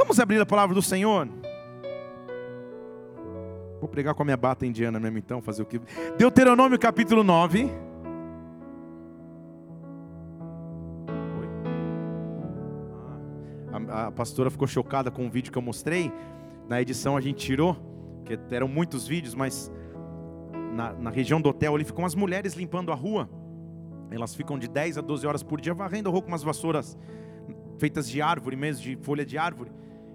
Vamos abrir a palavra do Senhor? Vou pregar com a minha bata indiana mesmo então, fazer o que. Deuteronômio capítulo 9. A, a pastora ficou chocada com o vídeo que eu mostrei. Na edição a gente tirou, que eram muitos vídeos, mas na, na região do hotel ali ficam as mulheres limpando a rua. Elas ficam de 10 a 12 horas por dia varrendo a rua com umas vassouras feitas de árvore mesmo, de folha de árvore.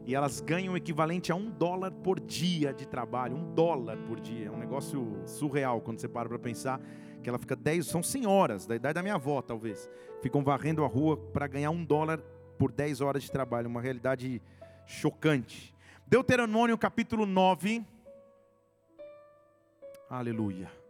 E elas ganham o equivalente a um dólar por dia de trabalho. Um dólar por dia. É um negócio surreal quando você para para pensar que ela fica 10, são senhoras, da idade da minha avó talvez, ficam varrendo a rua para ganhar um dólar por 10 horas de trabalho. Uma realidade chocante. Deuteronômio capítulo 9. Aleluia.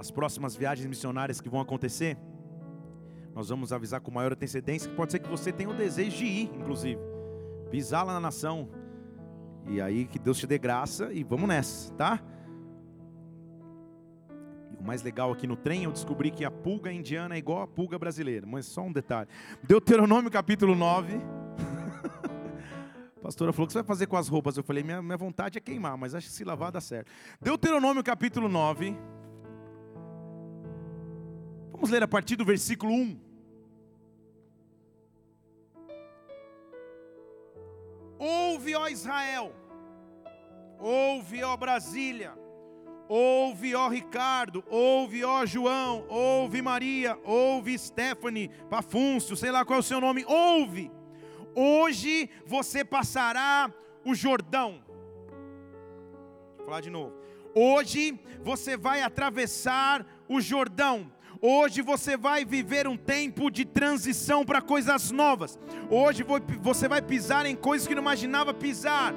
As próximas viagens missionárias que vão acontecer, nós vamos avisar com maior antecedência que pode ser que você tenha o desejo de ir, inclusive, pisar lá na nação. E aí que Deus te dê graça e vamos nessa, tá? O mais legal aqui no trem, eu descobri que a pulga indiana é igual a pulga brasileira, mas só um detalhe. Deuteronômio capítulo 9. A pastora falou: que você vai fazer com as roupas? Eu falei: minha, minha vontade é queimar, mas acho que se lavar dá certo. Deuteronômio capítulo 9. Vamos ler a partir do versículo 1. Ouve, ó Israel, ouve, ó Brasília, ouve, ó Ricardo, ouve, ó João, ouve Maria, ouve Stephanie, Pafúncio, sei lá qual é o seu nome, ouve. Hoje você passará o Jordão. Vou falar de novo. Hoje você vai atravessar o Jordão Hoje você vai viver um tempo de transição para coisas novas. Hoje você vai pisar em coisas que não imaginava pisar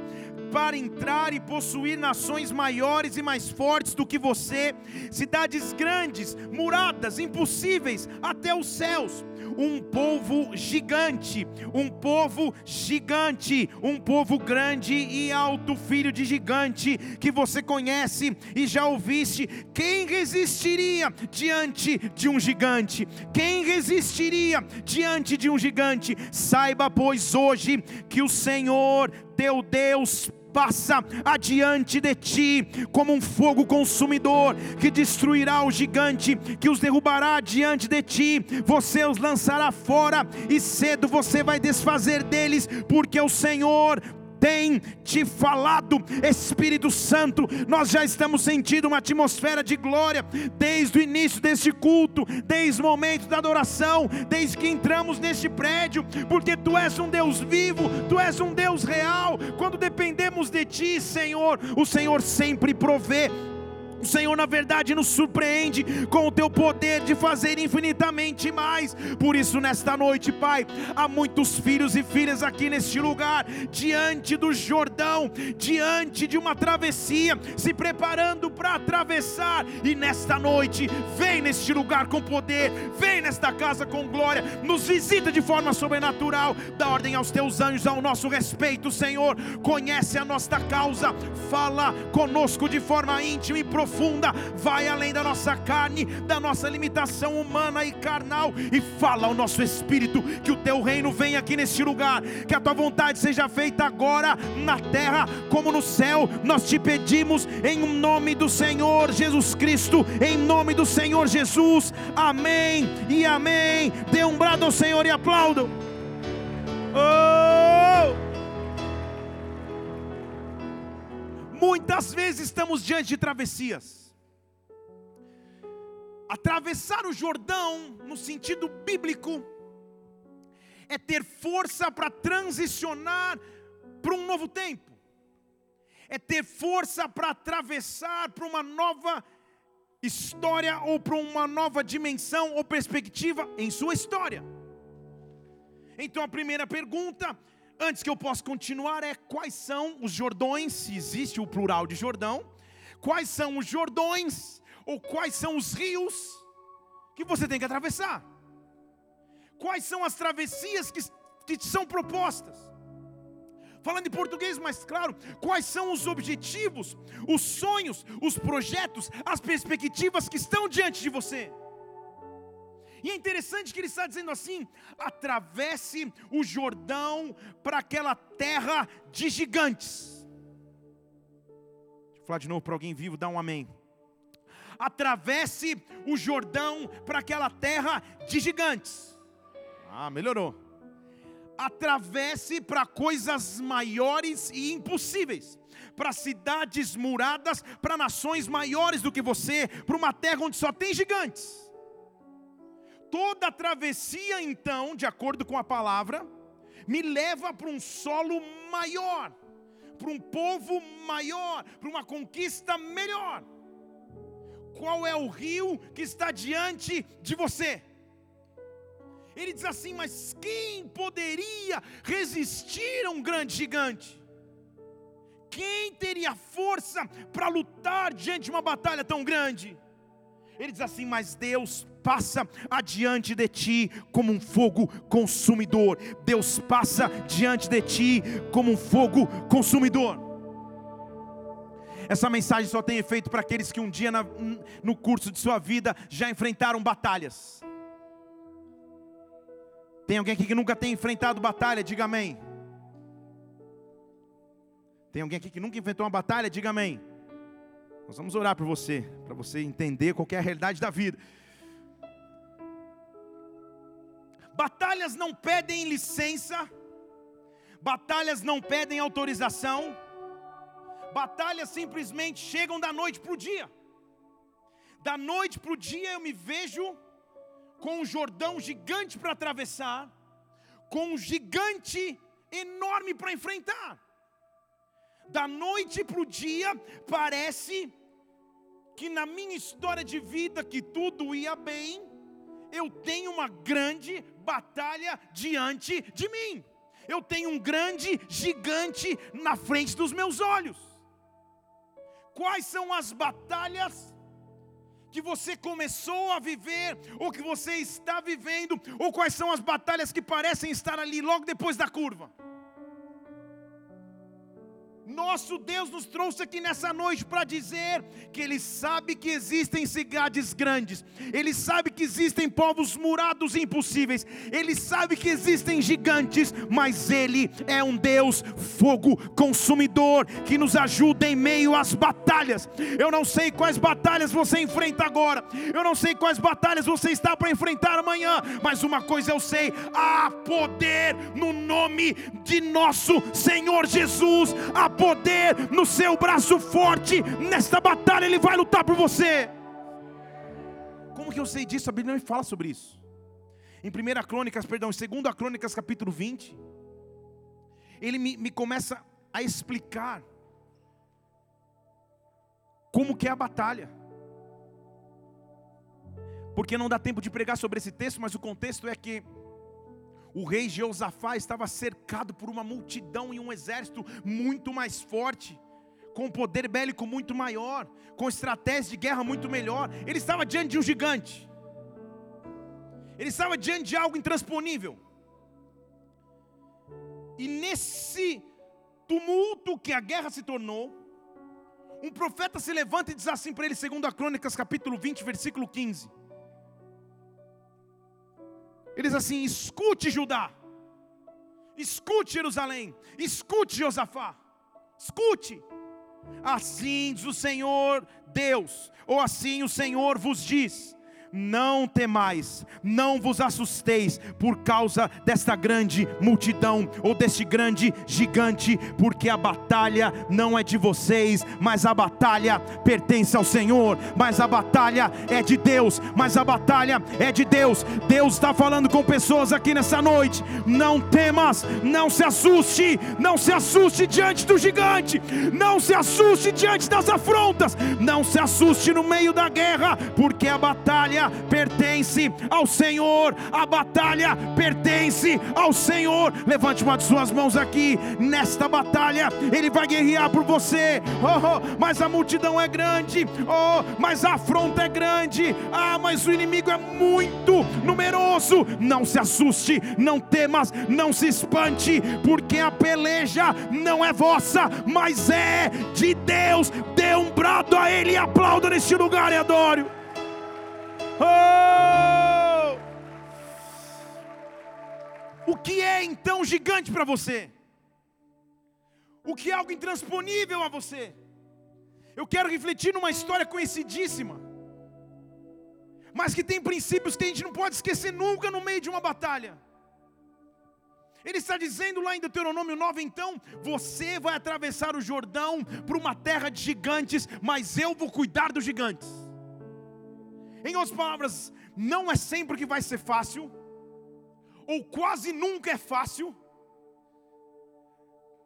para entrar e possuir nações maiores e mais fortes do que você, cidades grandes, muradas, impossíveis até os céus um povo gigante, um povo gigante, um povo grande e alto, filho de gigante, que você conhece e já ouviste. Quem resistiria diante de um gigante? Quem resistiria diante de um gigante? Saiba, pois, hoje que o Senhor teu Deus passa adiante de ti, como um fogo consumidor que destruirá o gigante, que os derrubará diante de ti, você os lançará fora, e cedo você vai desfazer deles, porque o Senhor tem te falado, Espírito Santo. Nós já estamos sentindo uma atmosfera de glória desde o início deste culto, desde o momento da adoração, desde que entramos neste prédio, porque tu és um Deus vivo, tu és um Deus real. Quando dependemos de ti, Senhor, o Senhor sempre provê o Senhor, na verdade, nos surpreende com o teu poder de fazer infinitamente mais. Por isso, nesta noite, Pai, há muitos filhos e filhas aqui neste lugar, diante do Jordão, diante de uma travessia, se preparando para atravessar. E nesta noite, vem neste lugar com poder, vem nesta casa com glória, nos visita de forma sobrenatural, dá ordem aos teus anjos ao nosso respeito, Senhor. Conhece a nossa causa, fala conosco de forma íntima e profunda profunda, vai além da nossa carne, da nossa limitação humana e carnal, e fala ao nosso espírito que o teu reino venha aqui neste lugar, que a tua vontade seja feita agora na terra como no céu. Nós te pedimos em nome do Senhor Jesus Cristo, em nome do Senhor Jesus. Amém e amém. Dê um brado ao Senhor e aplaudam. Oh! Muitas vezes estamos diante de travessias. Atravessar o Jordão, no sentido bíblico, é ter força para transicionar para um novo tempo, é ter força para atravessar para uma nova história ou para uma nova dimensão ou perspectiva em sua história. Então a primeira pergunta antes que eu possa continuar, é quais são os Jordões, se existe o plural de Jordão, quais são os Jordões, ou quais são os rios que você tem que atravessar, quais são as travessias que, que são propostas. Falando em português mais claro, quais são os objetivos, os sonhos, os projetos, as perspectivas que estão diante de você? E é interessante que ele está dizendo assim: atravesse o Jordão para aquela terra de gigantes. Deixa eu falar de novo para alguém vivo, dá um amém. Atravesse o Jordão para aquela terra de gigantes. Ah, melhorou. Atravesse para coisas maiores e impossíveis para cidades muradas, para nações maiores do que você, para uma terra onde só tem gigantes toda travessia, então, de acordo com a palavra, me leva para um solo maior, para um povo maior, para uma conquista melhor. Qual é o rio que está diante de você? Ele diz assim: Mas quem poderia resistir a um grande gigante? Quem teria força para lutar diante de uma batalha tão grande? Ele diz assim: Mas Deus passa adiante de ti como um fogo consumidor. Deus passa diante de ti como um fogo consumidor. Essa mensagem só tem efeito para aqueles que um dia na, no curso de sua vida já enfrentaram batalhas. Tem alguém aqui que nunca tem enfrentado batalha? Diga amém. Tem alguém aqui que nunca enfrentou uma batalha? Diga amém. Nós vamos orar por você, para você entender qual é a realidade da vida. Batalhas não pedem licença, batalhas não pedem autorização, batalhas simplesmente chegam da noite para o dia. Da noite para o dia eu me vejo com um Jordão gigante para atravessar, com um gigante enorme para enfrentar. Da noite para o dia, parece que na minha história de vida, que tudo ia bem, eu tenho uma grande batalha diante de mim. Eu tenho um grande gigante na frente dos meus olhos. Quais são as batalhas que você começou a viver, ou que você está vivendo, ou quais são as batalhas que parecem estar ali logo depois da curva? Nosso Deus nos trouxe aqui nessa noite para dizer que Ele sabe que existem cidades grandes, Ele sabe que existem povos murados impossíveis, Ele sabe que existem gigantes, mas Ele é um Deus fogo consumidor que nos ajuda em meio às batalhas. Eu não sei quais batalhas você enfrenta agora, eu não sei quais batalhas você está para enfrentar amanhã, mas uma coisa eu sei: há poder no nome de nosso Senhor Jesus. Há poder no seu braço forte. Nesta batalha Ele vai lutar por você. Como que eu sei disso? A Bíblia não me fala sobre isso. Em 1 Crônicas, perdão, em 2 Crônicas capítulo 20, ele me, me começa a explicar como que é a batalha. Porque não dá tempo de pregar sobre esse texto, mas o contexto é que o rei Jeosafá estava cercado por uma multidão e um exército muito mais forte, com poder bélico muito maior, com estratégia de guerra muito melhor. Ele estava diante de um gigante, ele estava diante de algo intransponível. E nesse tumulto que a guerra se tornou, um profeta se levanta e diz assim para ele, segundo a Crônicas, capítulo 20, versículo 15. Ele diz assim: escute Judá, escute Jerusalém, escute Josafá, escute. Assim diz o Senhor Deus, ou assim o Senhor vos diz: não temais, não vos assusteis por causa desta grande multidão ou deste grande gigante, porque a batalha não é de vocês, mas a batalha pertence ao Senhor, mas a batalha é de Deus, mas a batalha é de Deus. Deus está falando com pessoas aqui nessa noite. Não temas, não se assuste, não se assuste diante do gigante, não se assuste diante das afrontas, não se assuste no meio da guerra, porque a batalha batalha pertence ao Senhor, a batalha pertence ao Senhor. Levante uma de suas mãos aqui, nesta batalha, Ele vai guerrear por você. Oh, oh, mas a multidão é grande, oh, mas a afronta é grande, ah, mas o inimigo é muito numeroso. Não se assuste, não temas, não se espante, porque a peleja não é vossa, mas é de Deus. Dê um brado a Ele e aplauda neste lugar e adore. Oh! O que é então gigante para você? O que é algo intransponível a você? Eu quero refletir numa história conhecidíssima, mas que tem princípios que a gente não pode esquecer nunca no meio de uma batalha. Ele está dizendo lá em Deuteronômio 9: então, você vai atravessar o Jordão para uma terra de gigantes, mas eu vou cuidar dos gigantes. Em outras palavras, não é sempre que vai ser fácil, ou quase nunca é fácil.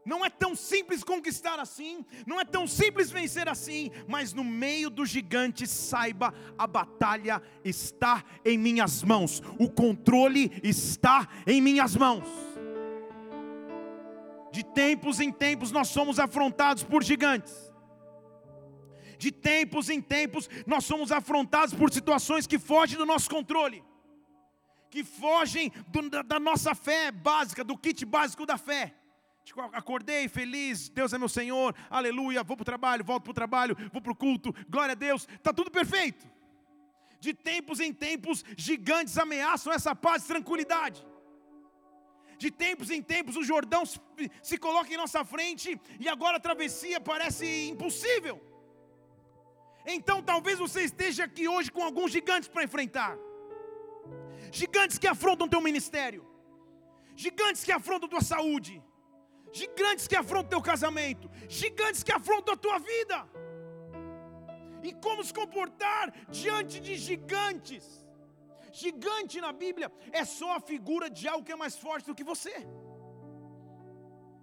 Não é tão simples conquistar assim, não é tão simples vencer assim, mas no meio do gigante, saiba, a batalha está em minhas mãos, o controle está em minhas mãos. De tempos em tempos nós somos afrontados por gigantes. De tempos em tempos, nós somos afrontados por situações que fogem do nosso controle, que fogem do, da, da nossa fé básica, do kit básico da fé. Tipo, acordei feliz, Deus é meu Senhor, aleluia, vou para o trabalho, volto para o trabalho, vou para o culto, glória a Deus, está tudo perfeito. De tempos em tempos, gigantes ameaçam essa paz e tranquilidade. De tempos em tempos, o Jordão se, se coloca em nossa frente e agora a travessia parece impossível. Então talvez você esteja aqui hoje com alguns gigantes para enfrentar. Gigantes que afrontam teu ministério. Gigantes que afrontam tua saúde. Gigantes que afrontam teu casamento. Gigantes que afrontam a tua vida. E como se comportar diante de gigantes. Gigante na Bíblia é só a figura de algo que é mais forte do que você.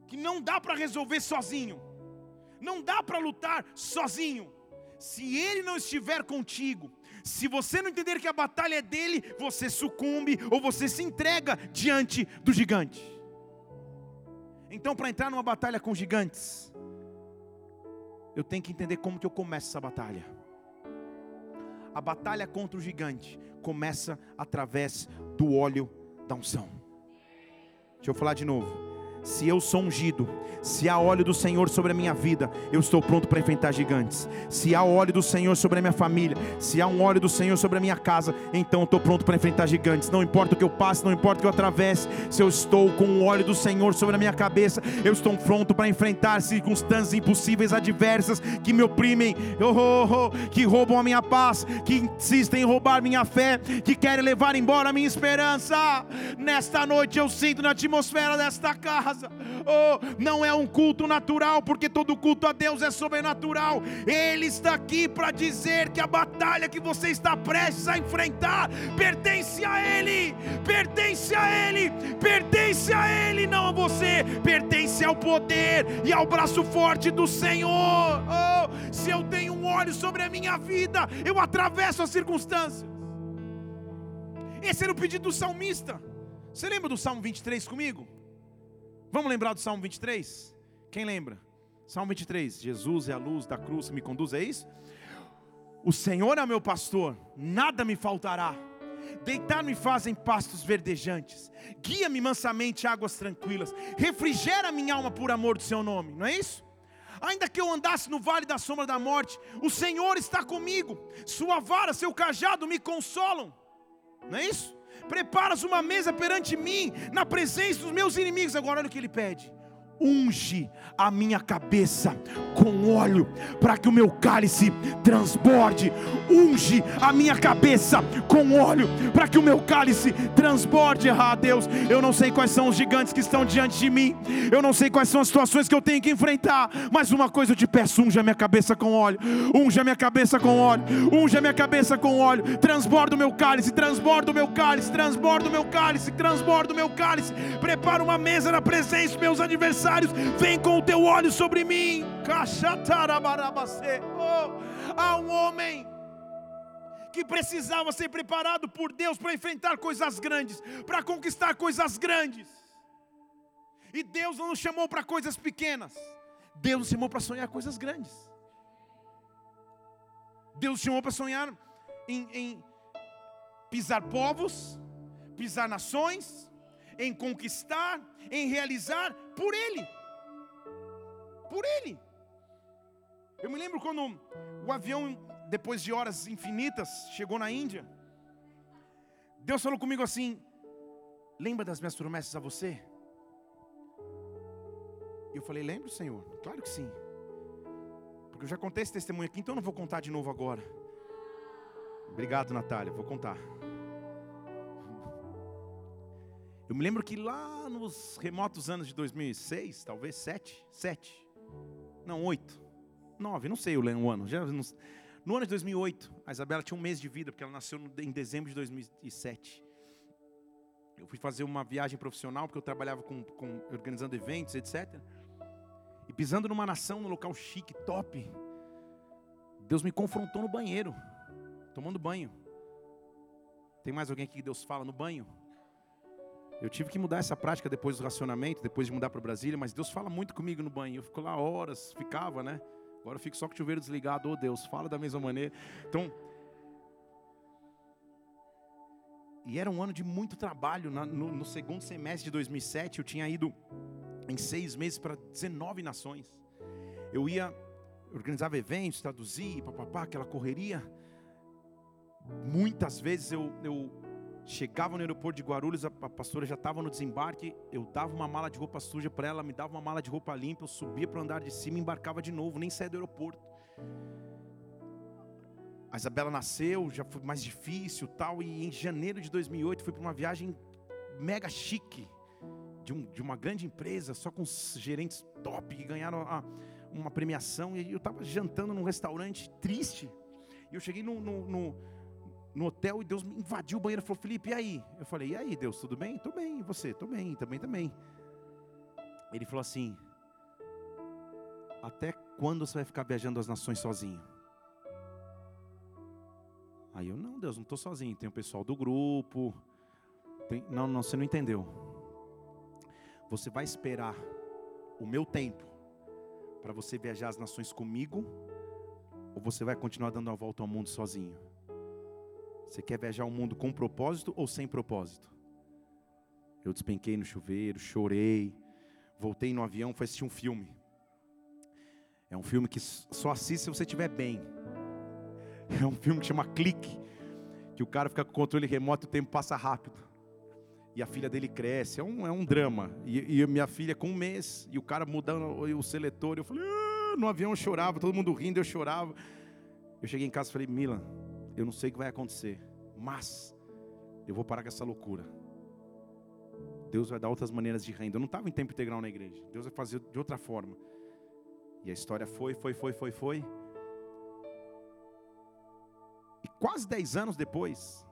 Que não dá para resolver sozinho. Não dá para lutar sozinho se ele não estiver contigo, se você não entender que a batalha é dele, você sucumbe ou você se entrega diante do gigante. Então, para entrar numa batalha com gigantes, eu tenho que entender como que eu começo essa batalha. A batalha contra o gigante começa através do óleo da unção. Deixa eu falar de novo se eu sou ungido, se há óleo do Senhor sobre a minha vida, eu estou pronto para enfrentar gigantes. Se há óleo do Senhor sobre a minha família, se há um óleo do Senhor sobre a minha casa, então eu estou pronto para enfrentar gigantes. Não importa o que eu passe, não importa o que eu atravesse, se eu estou com o óleo do Senhor sobre a minha cabeça, eu estou pronto para enfrentar circunstâncias impossíveis, adversas, que me oprimem, oh, oh, oh, que roubam a minha paz, que insistem em roubar minha fé, que querem levar embora a minha esperança. Nesta noite eu sinto na atmosfera desta casa casa. Oh, não é um culto natural, porque todo culto a Deus é sobrenatural. Ele está aqui para dizer que a batalha que você está prestes a enfrentar pertence a Ele, pertence a Ele, pertence a Ele, não a você, pertence ao poder e ao braço forte do Senhor. Oh, se eu tenho um olho sobre a minha vida, eu atravesso as circunstâncias. Esse era o pedido do salmista. Você lembra do Salmo 23 comigo? Vamos lembrar do Salmo 23? Quem lembra? Salmo 23: Jesus é a luz da cruz que me conduz, é isso? O Senhor é meu pastor, nada me faltará. Deitar-me fazem pastos verdejantes, guia-me mansamente águas tranquilas, refrigera minha alma por amor do seu nome, não é isso? Ainda que eu andasse no vale da sombra da morte, o Senhor está comigo, sua vara, seu cajado me consolam, não é isso? Preparas uma mesa perante mim, na presença dos meus inimigos. Agora olha o que ele pede unge a minha cabeça com óleo, para que o meu cálice transborde. Unge a minha cabeça com óleo, para que o meu cálice transborde. Ah, Deus, eu não sei quais são os gigantes que estão diante de mim, eu não sei quais são as situações que eu tenho que enfrentar, mas uma coisa eu te peço: unge a minha cabeça com óleo, unge a minha cabeça com óleo, unge a minha cabeça com óleo, transborda o meu cálice, transborda o meu cálice, transborda o meu cálice, transborda o meu cálice, prepara uma mesa na presença meus adversários adversários, vem com o teu olho sobre mim. Oh, há um homem que precisava ser preparado por Deus para enfrentar coisas grandes, para conquistar coisas grandes. E Deus não nos chamou para coisas pequenas, Deus nos chamou para sonhar coisas grandes. Deus nos chamou para sonhar em, em pisar povos, pisar nações, em conquistar, em realizar por Ele. Por Ele. Eu me lembro quando o avião, depois de horas infinitas, chegou na Índia. Deus falou comigo assim: Lembra das minhas promessas a você? E eu falei: Lembro, Senhor. Claro que sim. Porque eu já contei esse testemunho aqui, então eu não vou contar de novo agora. Obrigado, Natália. Vou contar. Eu me lembro que lá nos remotos anos de 2006, talvez 7, 7, não, 8, 9, não sei o ano, já, no, no ano de 2008, a Isabela tinha um mês de vida, porque ela nasceu em dezembro de 2007. Eu fui fazer uma viagem profissional, porque eu trabalhava com, com organizando eventos, etc. E pisando numa nação, num local chique, top, Deus me confrontou no banheiro, tomando banho. Tem mais alguém aqui que Deus fala no banho? Eu tive que mudar essa prática depois do racionamento, depois de mudar para Brasília, mas Deus fala muito comigo no banho. Eu fico lá horas, ficava, né? Agora eu fico só com o chuveiro desligado. Oh Deus, fala da mesma maneira. Então. E era um ano de muito trabalho. No, no segundo semestre de 2007, eu tinha ido em seis meses para 19 nações. Eu ia, organizava eventos, traduzir, papapá, aquela correria. Muitas vezes eu, eu Chegava no aeroporto de Guarulhos, a pastora já estava no desembarque. Eu dava uma mala de roupa suja para ela, me dava uma mala de roupa limpa. Eu subia para o andar de cima e embarcava de novo, nem saía do aeroporto. A Isabela nasceu, já foi mais difícil tal. E em janeiro de 2008 fui para uma viagem mega chique de, um, de, uma grande empresa, só com gerentes top que ganharam a, uma premiação. E eu estava jantando num restaurante triste. E eu cheguei no, no, no no hotel e Deus me invadiu o banheiro e falou: Felipe, e aí? Eu falei: E aí, Deus, tudo bem? Tô bem, e você? Tô bem, também, também. Ele falou assim: Até quando você vai ficar viajando as nações sozinho? Aí eu: Não, Deus, não estou sozinho. Tem o pessoal do grupo. Tem... Não, não, você não entendeu. Você vai esperar o meu tempo para você viajar as nações comigo? Ou você vai continuar dando a volta ao mundo sozinho? Você quer viajar o mundo com propósito ou sem propósito? Eu despenquei no chuveiro, chorei, voltei no avião, fui assistir um filme. É um filme que só assiste se você estiver bem. É um filme que chama Clique, que o cara fica com o controle remoto e o tempo passa rápido. E a filha dele cresce, é um, é um drama. E, e minha filha com um mês, e o cara mudando o seletor. Eu falei, ah! no avião eu chorava, todo mundo rindo, eu chorava. Eu cheguei em casa e falei, Milan, eu não sei o que vai acontecer, mas eu vou parar com essa loucura. Deus vai dar outras maneiras de renda. Eu não estava em tempo integral na igreja. Deus vai fazer de outra forma. E a história foi, foi, foi, foi, foi. E quase dez anos depois,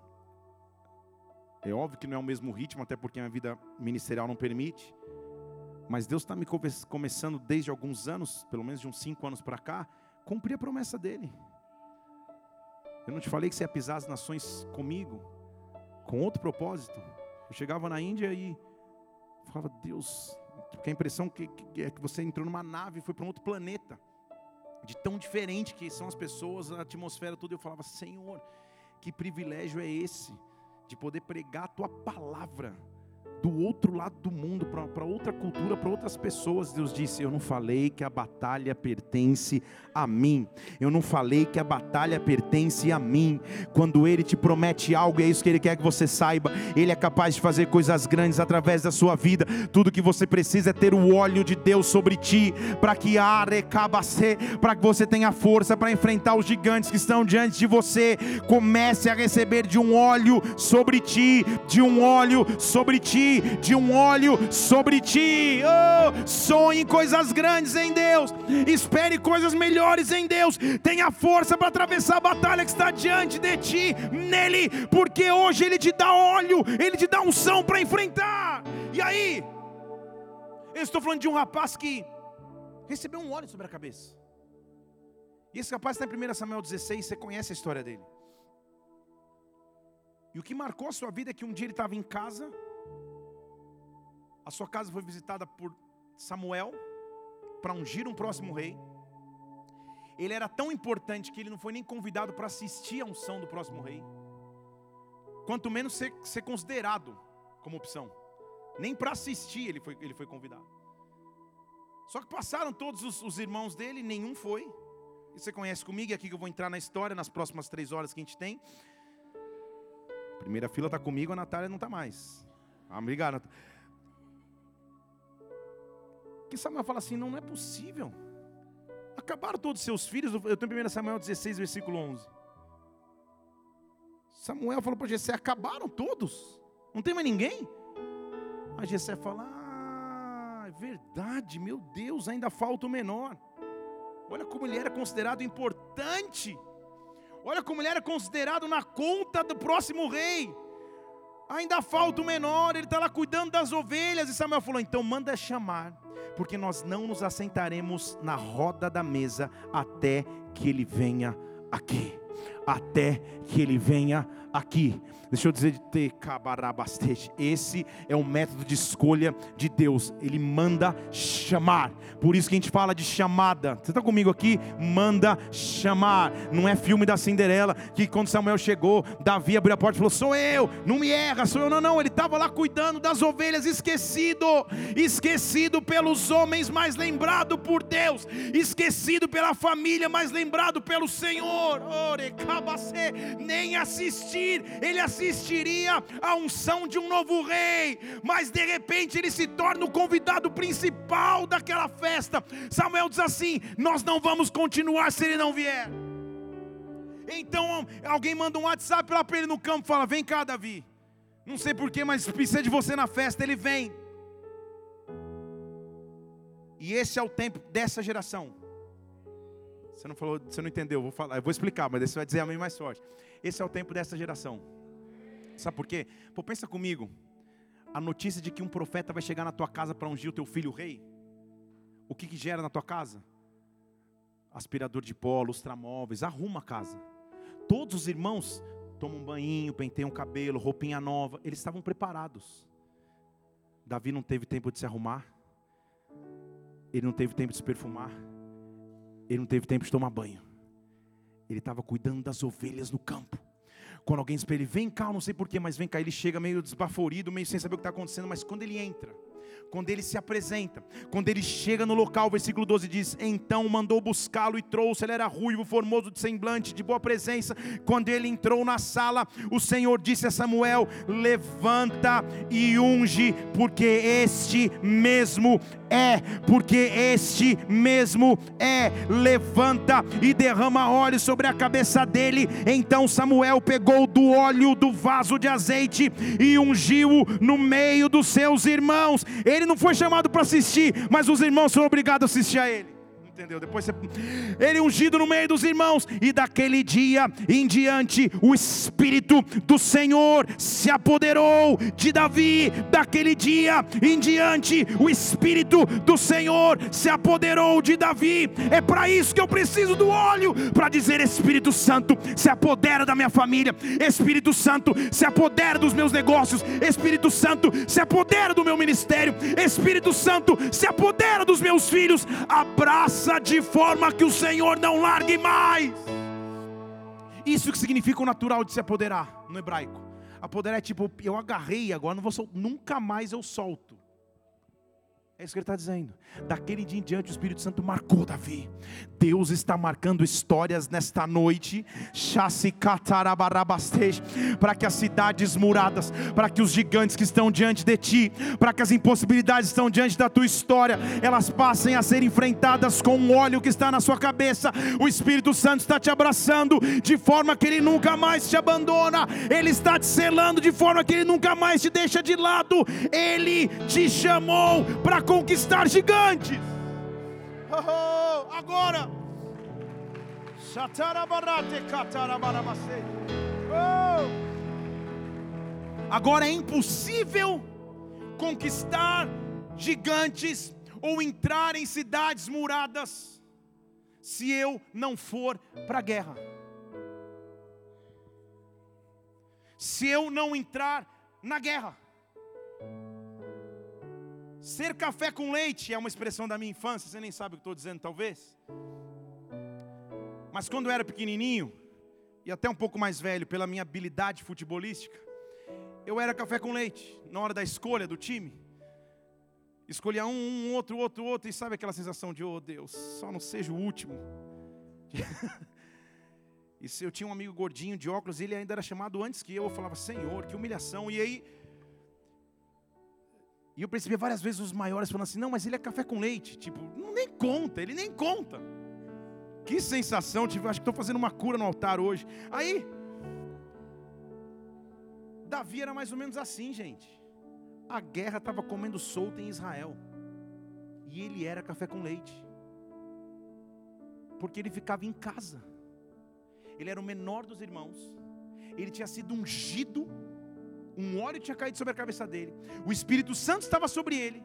é óbvio que não é o mesmo ritmo, até porque a minha vida ministerial não permite. Mas Deus está me começando desde alguns anos, pelo menos de uns cinco anos para cá, cumprir a promessa dele. Eu não te falei que você ia pisar as nações comigo, com outro propósito. Eu chegava na Índia e falava, Deus, porque a impressão que, que é que você entrou numa nave e foi para um outro planeta, de tão diferente que são as pessoas, a atmosfera, tudo. Eu falava, Senhor, que privilégio é esse de poder pregar a tua palavra do outro lado do mundo, para outra cultura, para outras pessoas. Deus disse: Eu não falei que a batalha pertence a mim. Eu não falei que a batalha pertence a mim. Quando Ele te promete algo, é isso que Ele quer que você saiba. Ele é capaz de fazer coisas grandes através da sua vida. Tudo que você precisa é ter o óleo de Deus sobre ti, para que arecabacê, para que você tenha força para enfrentar os gigantes que estão diante de você. Comece a receber de um óleo sobre ti, de um óleo sobre ti de um óleo sobre ti. Oh, sonhe coisas grandes em Deus, espere coisas melhores em Deus, tenha força para atravessar a batalha que está diante de ti, nele, porque hoje Ele te dá óleo, Ele te dá unção para enfrentar. E aí, eu estou falando de um rapaz que recebeu um óleo sobre a cabeça. E esse rapaz está em 1 Samuel 16, você conhece a história dele. E o que marcou a sua vida é que um dia ele estava em casa, a sua casa foi visitada por Samuel para ungir um próximo rei. Ele era tão importante que ele não foi nem convidado para assistir a unção do próximo rei, quanto menos ser, ser considerado como opção. Nem para assistir ele foi, ele foi convidado. Só que passaram todos os, os irmãos dele, nenhum foi. E você conhece comigo, e aqui que eu vou entrar na história nas próximas três horas que a gente tem. Primeira fila está comigo, a Natália não está mais. Ah, obrigado. Que Samuel fala assim: não, não é possível. Acabaram todos os seus filhos. Eu em 1 Samuel 16, versículo 11. Samuel falou para Jessé: acabaram todos. Não tem mais ninguém. Aí Jessé fala: ah, é verdade, meu Deus, ainda falta o menor. Olha como ele era considerado importante. Olha como ele era considerado na conta do próximo rei. Ainda falta o menor, ele está lá cuidando das ovelhas. E Samuel falou: então manda chamar, porque nós não nos assentaremos na roda da mesa até que ele venha aqui. Até que ele venha aqui. Deixa eu dizer, esse é o método de escolha de Deus. Ele manda chamar. Por isso que a gente fala de chamada. Você está comigo aqui? Manda chamar. Não é filme da Cinderela que quando Samuel chegou, Davi abriu a porta e falou: Sou eu, não me erra, sou eu. Não, não. Ele estava lá cuidando das ovelhas, esquecido, esquecido pelos homens, mas lembrado por Deus, esquecido pela família, mas lembrado pelo Senhor. Ore, nem assistir, ele assistiria à unção de um novo rei, mas de repente ele se torna o convidado principal daquela festa. Samuel diz assim: Nós não vamos continuar se ele não vier. Então alguém manda um WhatsApp lá para ele no campo, fala: Vem cá, Davi. Não sei porquê, mas precisa de você na festa. Ele vem. E esse é o tempo dessa geração. Você não falou, você não entendeu, eu vou falar, eu vou explicar, mas você vai dizer a mim mais forte. Esse é o tempo dessa geração. Sabe por quê? Pô, pensa comigo. A notícia de que um profeta vai chegar na tua casa para ungir o teu filho rei. O que, que gera na tua casa? Aspirador de pó, lustramóveis, arruma a casa. Todos os irmãos tomam um banho, penteiam o cabelo, roupinha nova. Eles estavam preparados. Davi não teve tempo de se arrumar. Ele não teve tempo de se perfumar. Ele não teve tempo de tomar banho. Ele estava cuidando das ovelhas no campo. Quando alguém espera ele, vem cá, não sei porquê, mas vem cá, ele chega meio desbaforido, meio sem saber o que está acontecendo, mas quando ele entra, quando ele se apresenta, quando ele chega no local, versículo 12 diz: Então mandou buscá-lo e trouxe. Ele era ruivo, formoso de semblante, de boa presença. Quando ele entrou na sala, o Senhor disse a Samuel: Levanta e unge, porque este mesmo é, porque este mesmo é. Levanta e derrama óleo sobre a cabeça dele. Então Samuel pegou do óleo do vaso de azeite e ungiu-o no meio dos seus irmãos. Ele não foi chamado para assistir, mas os irmãos são obrigados a assistir a ele entendeu? Depois você... ele ungido no meio dos irmãos, e daquele dia em diante, o Espírito do Senhor se apoderou de Davi. Daquele dia em diante, o Espírito do Senhor se apoderou de Davi. É para isso que eu preciso do óleo para dizer: Espírito Santo, se apodera da minha família, Espírito Santo, se apodera dos meus negócios, Espírito Santo, se apodera do meu ministério, Espírito Santo, se apodera dos meus filhos. Abraça de forma que o Senhor não largue mais. Isso que significa o natural de se apoderar no hebraico. Apoderar é tipo, eu agarrei agora, não vou nunca mais eu solto. É isso que ele está dizendo. Daquele dia em diante, o Espírito Santo marcou Davi. Deus está marcando histórias nesta noite. Para que as cidades muradas, para que os gigantes que estão diante de ti, para que as impossibilidades que estão diante da tua história, elas passem a ser enfrentadas com o óleo que está na sua cabeça. O Espírito Santo está te abraçando de forma que ele nunca mais te abandona. Ele está te selando de forma que ele nunca mais te deixa de lado. Ele te chamou para conquistar gigantes. Oh, agora. Oh. Agora é impossível conquistar gigantes ou entrar em cidades muradas se eu não for para a guerra. se eu não entrar na guerra. Ser café com leite é uma expressão da minha infância, você nem sabe o que estou dizendo, talvez. Mas quando eu era pequenininho, e até um pouco mais velho, pela minha habilidade futebolística, eu era café com leite, na hora da escolha do time. Escolhia um, um, outro, outro, outro, e sabe aquela sensação de, oh Deus, só não seja o último. e eu tinha um amigo gordinho de óculos, ele ainda era chamado antes que eu, eu falava, Senhor, que humilhação. E aí, e eu percebi várias vezes os maiores falando assim: não, mas ele é café com leite. Tipo, nem conta, ele nem conta. Que sensação, tipo, acho que estou fazendo uma cura no altar hoje. Aí, Davi era mais ou menos assim, gente. A guerra estava comendo solta em Israel. E ele era café com leite. Porque ele ficava em casa. Ele era o menor dos irmãos. Ele tinha sido ungido um óleo tinha caído sobre a cabeça dele, o Espírito Santo estava sobre ele,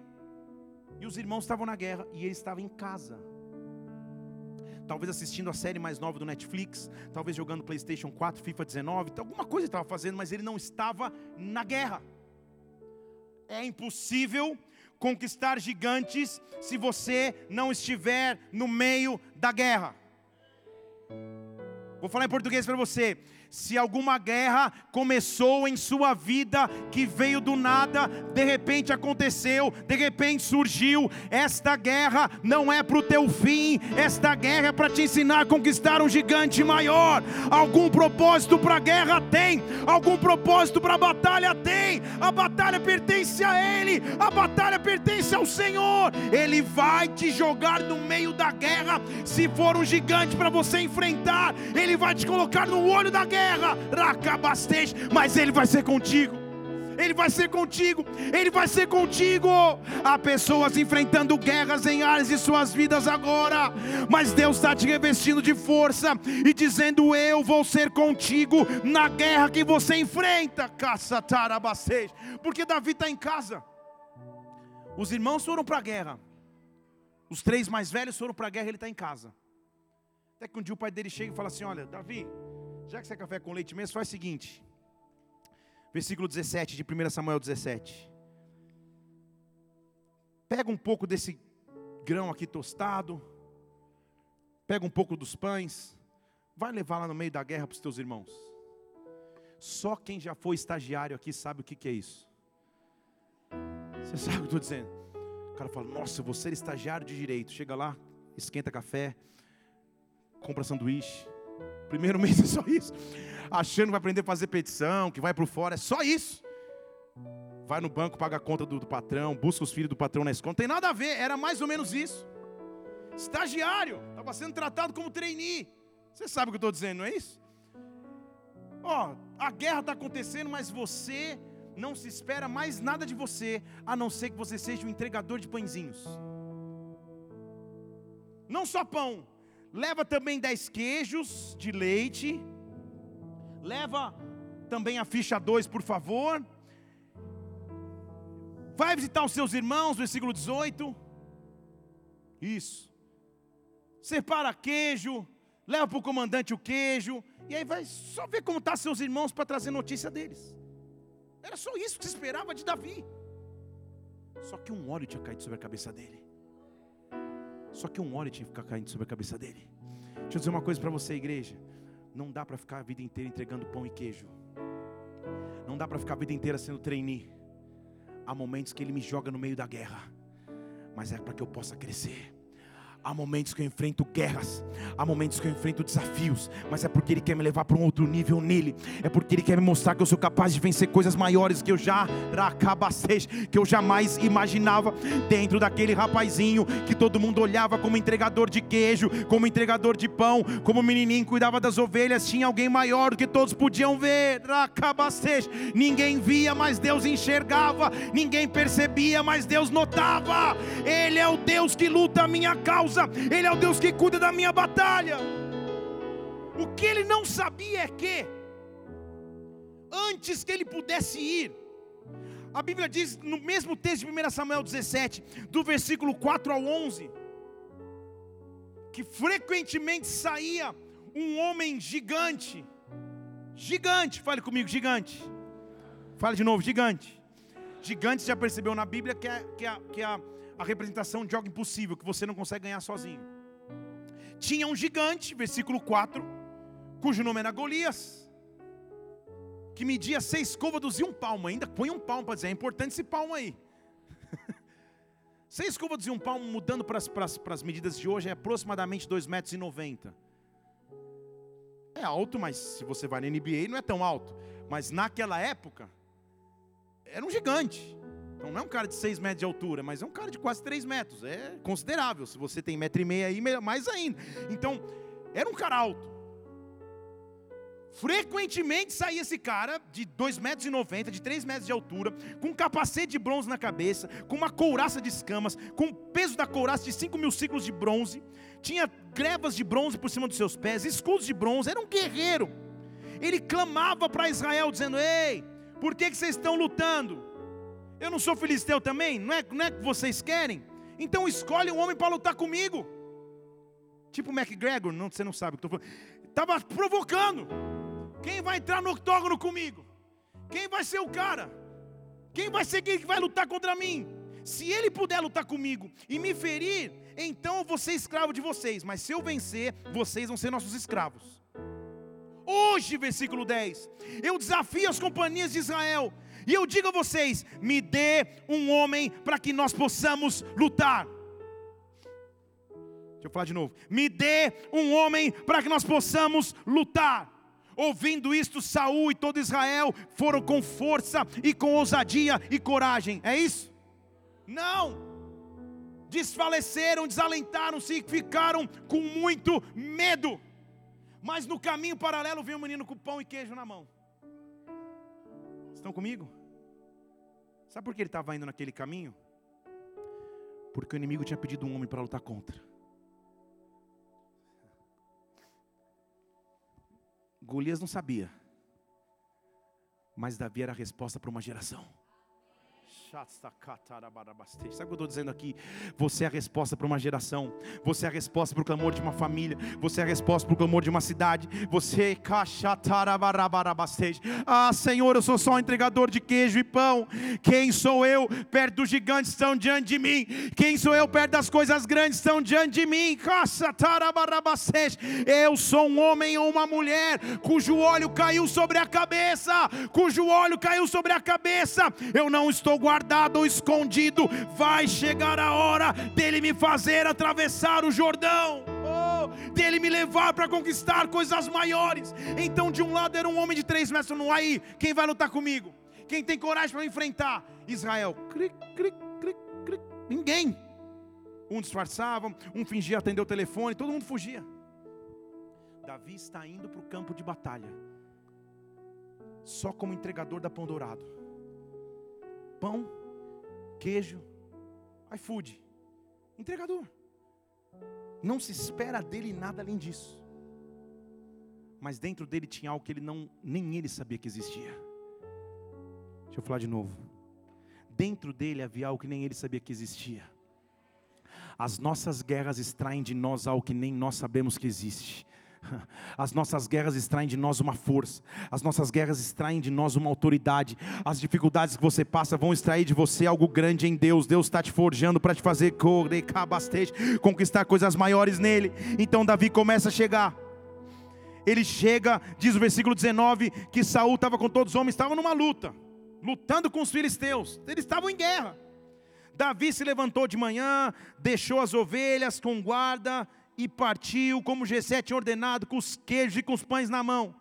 e os irmãos estavam na guerra, e ele estava em casa. Talvez assistindo a série mais nova do Netflix, talvez jogando PlayStation 4, FIFA 19, alguma coisa ele estava fazendo, mas ele não estava na guerra. É impossível conquistar gigantes se você não estiver no meio da guerra. Vou falar em português para você se alguma guerra começou em sua vida, que veio do nada, de repente aconteceu, de repente surgiu, esta guerra não é para o teu fim, esta guerra é para te ensinar a conquistar um gigante maior. Algum propósito para a guerra tem, algum propósito para a batalha tem, a batalha pertence a Ele, a batalha pertence ao Senhor, Ele vai te jogar no meio da guerra, se for um gigante para você enfrentar, Ele vai te colocar no olho da guerra guerra, racabastej, mas Ele vai ser contigo. Ele vai ser contigo, Ele vai ser contigo. Há pessoas enfrentando guerras em áreas de suas vidas agora, mas Deus está te revestindo de força e dizendo: Eu vou ser contigo na guerra que você enfrenta, porque Davi está em casa. Os irmãos foram para a guerra, os três mais velhos foram para a guerra, ele está em casa. Até que um dia o pai dele chega e fala assim: Olha, Davi, já que você é café com leite mesmo, faz o seguinte. Versículo 17 de 1 Samuel 17. Pega um pouco desse grão aqui tostado. Pega um pouco dos pães. Vai levar lá no meio da guerra para os teus irmãos. Só quem já foi estagiário aqui sabe o que, que é isso. Você sabe o que eu estou dizendo? O cara fala, nossa, você é estagiário de direito. Chega lá, esquenta café, compra sanduíche, Primeiro mês é só isso. Achando que vai aprender a fazer petição, que vai para fora, é só isso. Vai no banco, paga a conta do, do patrão, busca os filhos do patrão na escola. Não tem nada a ver, era mais ou menos isso. Estagiário, estava sendo tratado como trainee. Você sabe o que eu estou dizendo, não é isso? Ó, a guerra está acontecendo, mas você não se espera mais nada de você, a não ser que você seja um entregador de pãezinhos. Não só pão, Leva também dez queijos de leite. Leva também a ficha 2, por favor. Vai visitar os seus irmãos, versículo 18. Isso. Separa queijo, leva para o comandante o queijo, e aí vai só ver como tá seus irmãos para trazer notícia deles. Era só isso que se esperava de Davi. Só que um óleo tinha caído sobre a cabeça dele. Só que um óleo tinha que ficar caindo sobre a cabeça dele. Deixa eu dizer uma coisa para você, igreja. Não dá para ficar a vida inteira entregando pão e queijo. Não dá para ficar a vida inteira sendo trainee. Há momentos que ele me joga no meio da guerra, mas é para que eu possa crescer. Há momentos que eu enfrento guerras, há momentos que eu enfrento desafios, mas é porque Ele quer me levar para um outro nível nele, é porque Ele quer me mostrar que eu sou capaz de vencer coisas maiores que eu já que eu jamais imaginava. Dentro daquele rapazinho que todo mundo olhava como entregador de queijo, como entregador de pão, como menininho cuidava das ovelhas, tinha alguém maior do que todos podiam ver. Ninguém via, mas Deus enxergava, ninguém percebia, mas Deus notava. Ele é o Deus que luta a minha causa Ele é o Deus que cuida da minha batalha. O que ele não sabia é que, antes que ele pudesse ir, a Bíblia diz no mesmo texto de 1 Samuel 17, do versículo 4 ao 11, que frequentemente saía um homem gigante, Gigante, fale comigo, gigante. Fale de novo, gigante. Gigante já percebeu na Bíblia que é, que é, que é a, representação de algo impossível, que você não consegue ganhar sozinho. Tinha um gigante, versículo 4, cujo nome era Golias, que media seis côvados e um palmo. Ainda põe um palmo para dizer, é importante esse palmo aí. seis côvados e um palmo, mudando para as medidas de hoje, é aproximadamente 2,90 metros. E 90. É alto, mas se você vai na NBA não é tão alto. Mas naquela época, era um gigante. Então não é um cara de 6 metros de altura, mas é um cara de quase 3 metros. É considerável. Se você tem metro e meio aí, mais ainda. Então, era um cara alto. Frequentemente saía esse cara de 2,90 metros, de 3 metros de altura, com um capacete de bronze na cabeça, com uma couraça de escamas, com o peso da couraça de 5 mil ciclos de bronze, tinha grevas de bronze por cima dos seus pés, escudos de bronze, era um guerreiro. Ele clamava para Israel, dizendo: Ei, por que, que vocês estão lutando? Eu não sou filisteu também? Não é, não é que vocês querem? Então escolhe um homem para lutar comigo. Tipo McGregor, não, você não sabe o que estou falando. Estava provocando. Quem vai entrar no octógono comigo? Quem vai ser o cara? Quem vai ser quem que vai lutar contra mim? Se ele puder lutar comigo e me ferir, então eu vou ser escravo de vocês. Mas se eu vencer, vocês vão ser nossos escravos. Hoje, versículo 10, eu desafio as companhias de Israel, e eu digo a vocês: me dê um homem para que nós possamos lutar. Deixa eu falar de novo. Me dê um homem para que nós possamos lutar. Ouvindo isto, Saul e todo Israel foram com força e com ousadia e coragem. É isso? Não. Desfaleceram, desalentaram-se e ficaram com muito medo. Mas no caminho paralelo veio um menino com pão e queijo na mão. Estão comigo? Sabe por que ele estava indo naquele caminho? Porque o inimigo tinha pedido um homem para lutar contra. Golias não sabia, mas Davi era a resposta para uma geração. Sabe o que eu estou dizendo aqui? Você é a resposta para uma geração. Você é a resposta para o clamor de uma família. Você é a resposta para o clamor de uma cidade. Você Ah, Senhor, eu sou só um entregador de queijo e pão. Quem sou eu perto dos gigantes estão diante de mim? Quem sou eu perto das coisas grandes estão diante de mim? Eu sou um homem ou uma mulher cujo óleo caiu sobre a cabeça, cujo óleo caiu sobre a cabeça. Eu não estou guardando guardado ou escondido, vai chegar a hora dele me fazer atravessar o Jordão. Oh, dele me levar para conquistar coisas maiores. Então, de um lado era um homem de três metros, não aí, quem vai lutar comigo? Quem tem coragem para enfrentar? Israel. Cric, cric, cric, cric. Ninguém. Um disfarçava, um fingia atender o telefone, todo mundo fugia. Davi está indo para o campo de batalha, só como entregador da pão dourado pão, queijo, iFood, entregador. Não se espera dele nada além disso. Mas dentro dele tinha algo que ele não, nem ele sabia que existia. Deixa eu falar de novo. Dentro dele havia algo que nem ele sabia que existia. As nossas guerras extraem de nós algo que nem nós sabemos que existe. As nossas guerras extraem de nós uma força, as nossas guerras extraem de nós uma autoridade. As dificuldades que você passa vão extrair de você algo grande em Deus. Deus está te forjando para te fazer conquistar coisas maiores nele. Então Davi começa a chegar. Ele chega, diz o versículo 19, que Saul estava com todos os homens, estava numa luta, lutando com os filisteus. Eles estavam em guerra. Davi se levantou de manhã, deixou as ovelhas com guarda e partiu, como Gessé tinha ordenado, com os queijos e com os pães na mão.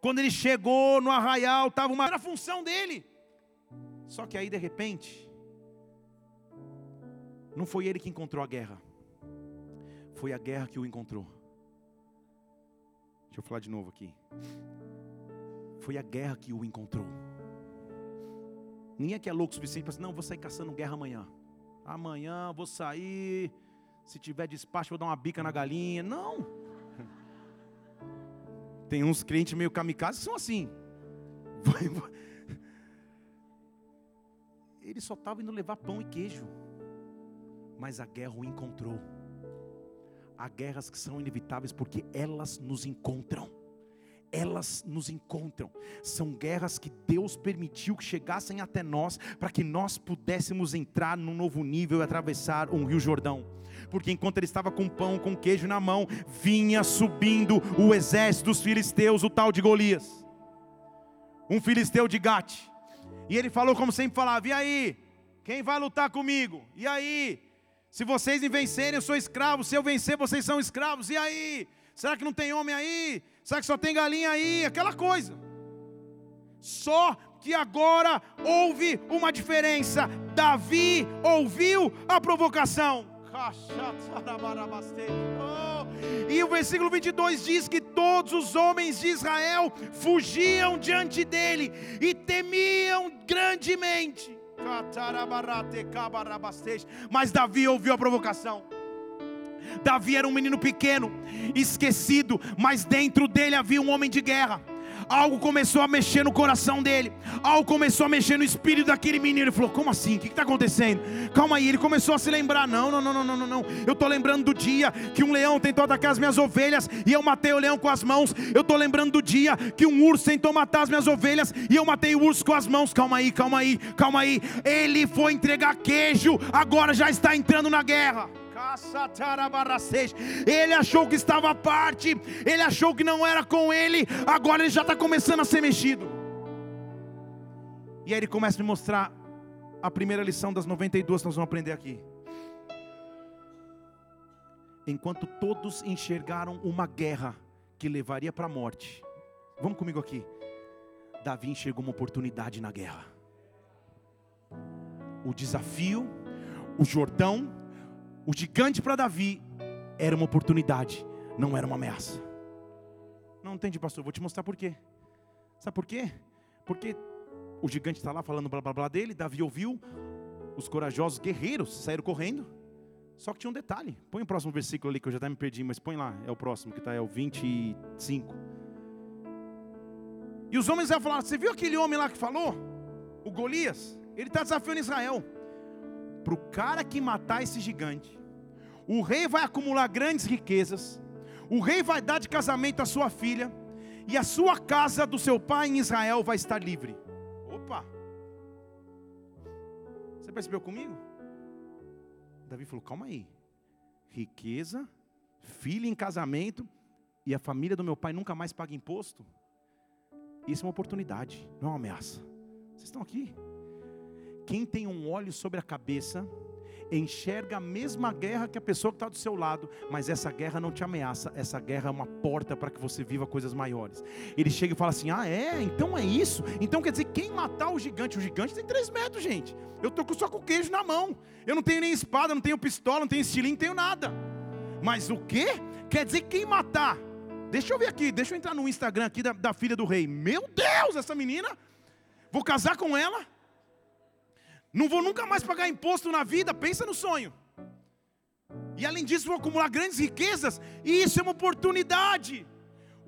Quando ele chegou no arraial, estava uma. Era a função dele. Só que aí, de repente, não foi ele que encontrou a guerra, foi a guerra que o encontrou. Deixa eu falar de novo aqui. Foi a guerra que o encontrou. Ninguém aqui é louco o suficiente para dizer, não, vou sair caçando guerra amanhã. Amanhã vou sair se tiver despacho, vou dar uma bica na galinha. Não. Tem uns crentes meio kamikaze que são assim. Ele só estava indo levar pão e queijo. Mas a guerra o encontrou. Há guerras que são inevitáveis porque elas nos encontram. Elas nos encontram. São guerras que Deus permitiu que chegassem até nós, para que nós pudéssemos entrar num novo nível e atravessar um rio Jordão. Porque enquanto ele estava com pão, com queijo na mão, vinha subindo o exército dos filisteus, o tal de Golias. Um filisteu de Gate. E ele falou como sempre falava: "E aí? Quem vai lutar comigo? E aí? Se vocês me vencerem, eu sou escravo. Se eu vencer, vocês são escravos. E aí? Será que não tem homem aí? Será que só tem galinha aí? Aquela coisa. Só que agora houve uma diferença. Davi ouviu a provocação. E o versículo 22 diz que todos os homens de Israel fugiam diante dele e temiam grandemente. Mas Davi ouviu a provocação. Davi era um menino pequeno, esquecido, mas dentro dele havia um homem de guerra. Algo começou a mexer no coração dele, algo começou a mexer no espírito daquele menino. Ele falou: Como assim? O que está acontecendo? Calma aí. Ele começou a se lembrar: Não, não, não, não, não, não. Eu estou lembrando do dia que um leão tentou atacar as minhas ovelhas e eu matei o leão com as mãos. Eu estou lembrando do dia que um urso tentou matar as minhas ovelhas e eu matei o urso com as mãos. Calma aí, calma aí, calma aí. Ele foi entregar queijo, agora já está entrando na guerra. Ele achou que estava à parte, ele achou que não era com ele, agora ele já está começando a ser mexido. E aí ele começa a me mostrar a primeira lição das 92 que nós vamos aprender aqui. Enquanto todos enxergaram uma guerra que levaria para a morte, vamos comigo aqui. Davi enxergou uma oportunidade na guerra. O desafio, o Jordão, o gigante para Davi era uma oportunidade, não era uma ameaça. Não entende, pastor? Vou te mostrar por quê. Sabe por quê? Porque o gigante está lá falando blá blá blá dele, Davi ouviu, os corajosos guerreiros saíram correndo. Só que tinha um detalhe. Põe o próximo versículo ali que eu já até me perdi, mas põe lá, é o próximo que está, é o 25. E os homens iam falar: Você viu aquele homem lá que falou? O Golias? Ele está desafiando Israel para o cara que matar esse gigante, o rei vai acumular grandes riquezas, o rei vai dar de casamento a sua filha, e a sua casa do seu pai em Israel vai estar livre. Opa! Você percebeu comigo? Davi falou: calma aí. Riqueza, filha em casamento, e a família do meu pai nunca mais paga imposto. Isso é uma oportunidade, não é uma ameaça. Vocês estão aqui? Quem tem um óleo sobre a cabeça, enxerga a mesma guerra que a pessoa que está do seu lado, mas essa guerra não te ameaça, essa guerra é uma porta para que você viva coisas maiores. Ele chega e fala assim: Ah, é? Então é isso? Então quer dizer, quem matar o gigante? O gigante tem 3 metros, gente. Eu estou só com o queijo na mão. Eu não tenho nem espada, não tenho pistola, não tenho estilinho, não tenho nada. Mas o que? Quer dizer, quem matar? Deixa eu ver aqui, deixa eu entrar no Instagram aqui da, da filha do rei. Meu Deus, essa menina, vou casar com ela. Não vou nunca mais pagar imposto na vida, pensa no sonho. E além disso, vou acumular grandes riquezas, e isso é uma oportunidade.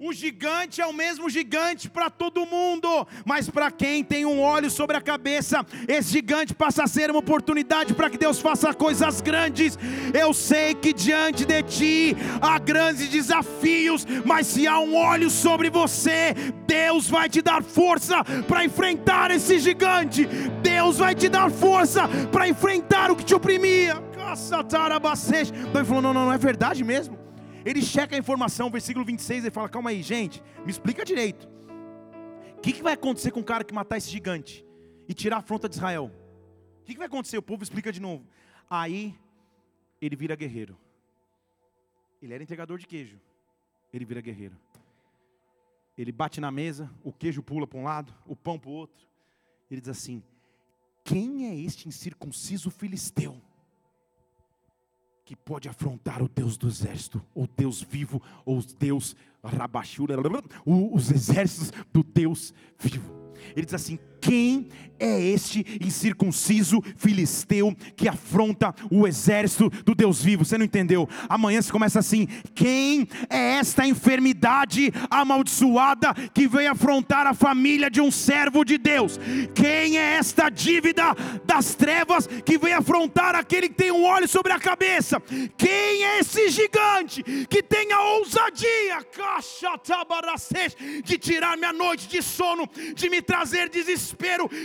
O gigante é o mesmo gigante para todo mundo, mas para quem tem um óleo sobre a cabeça, esse gigante passa a ser uma oportunidade para que Deus faça coisas grandes. Eu sei que diante de ti há grandes desafios, mas se há um óleo sobre você, Deus vai te dar força para enfrentar esse gigante. Deus vai te dar força para enfrentar o que te oprimia. Então ele falou: não, não, não é verdade mesmo. Ele checa a informação, versículo 26, ele fala: calma aí, gente, me explica direito. O que, que vai acontecer com o cara que matar esse gigante e tirar a afronta de Israel? O que, que vai acontecer? O povo explica de novo. Aí ele vira guerreiro. Ele era entregador de queijo. Ele vira guerreiro. Ele bate na mesa, o queijo pula para um lado, o pão para o outro. Ele diz assim: Quem é este incircunciso filisteu? Que pode afrontar o Deus do exército, o Deus vivo, ou Deus rabachura, os exércitos do Deus vivo. Ele diz assim: Quem é este incircunciso filisteu que afronta o exército do Deus vivo? Você não entendeu? Amanhã se começa assim: quem é esta enfermidade amaldiçoada que veio afrontar a família de um servo de Deus? Quem é esta dívida das trevas que veio afrontar aquele que tem um óleo sobre a cabeça? Quem é esse gigante que tem a ousadia de tirar minha noite de sono, de me trazer desespero,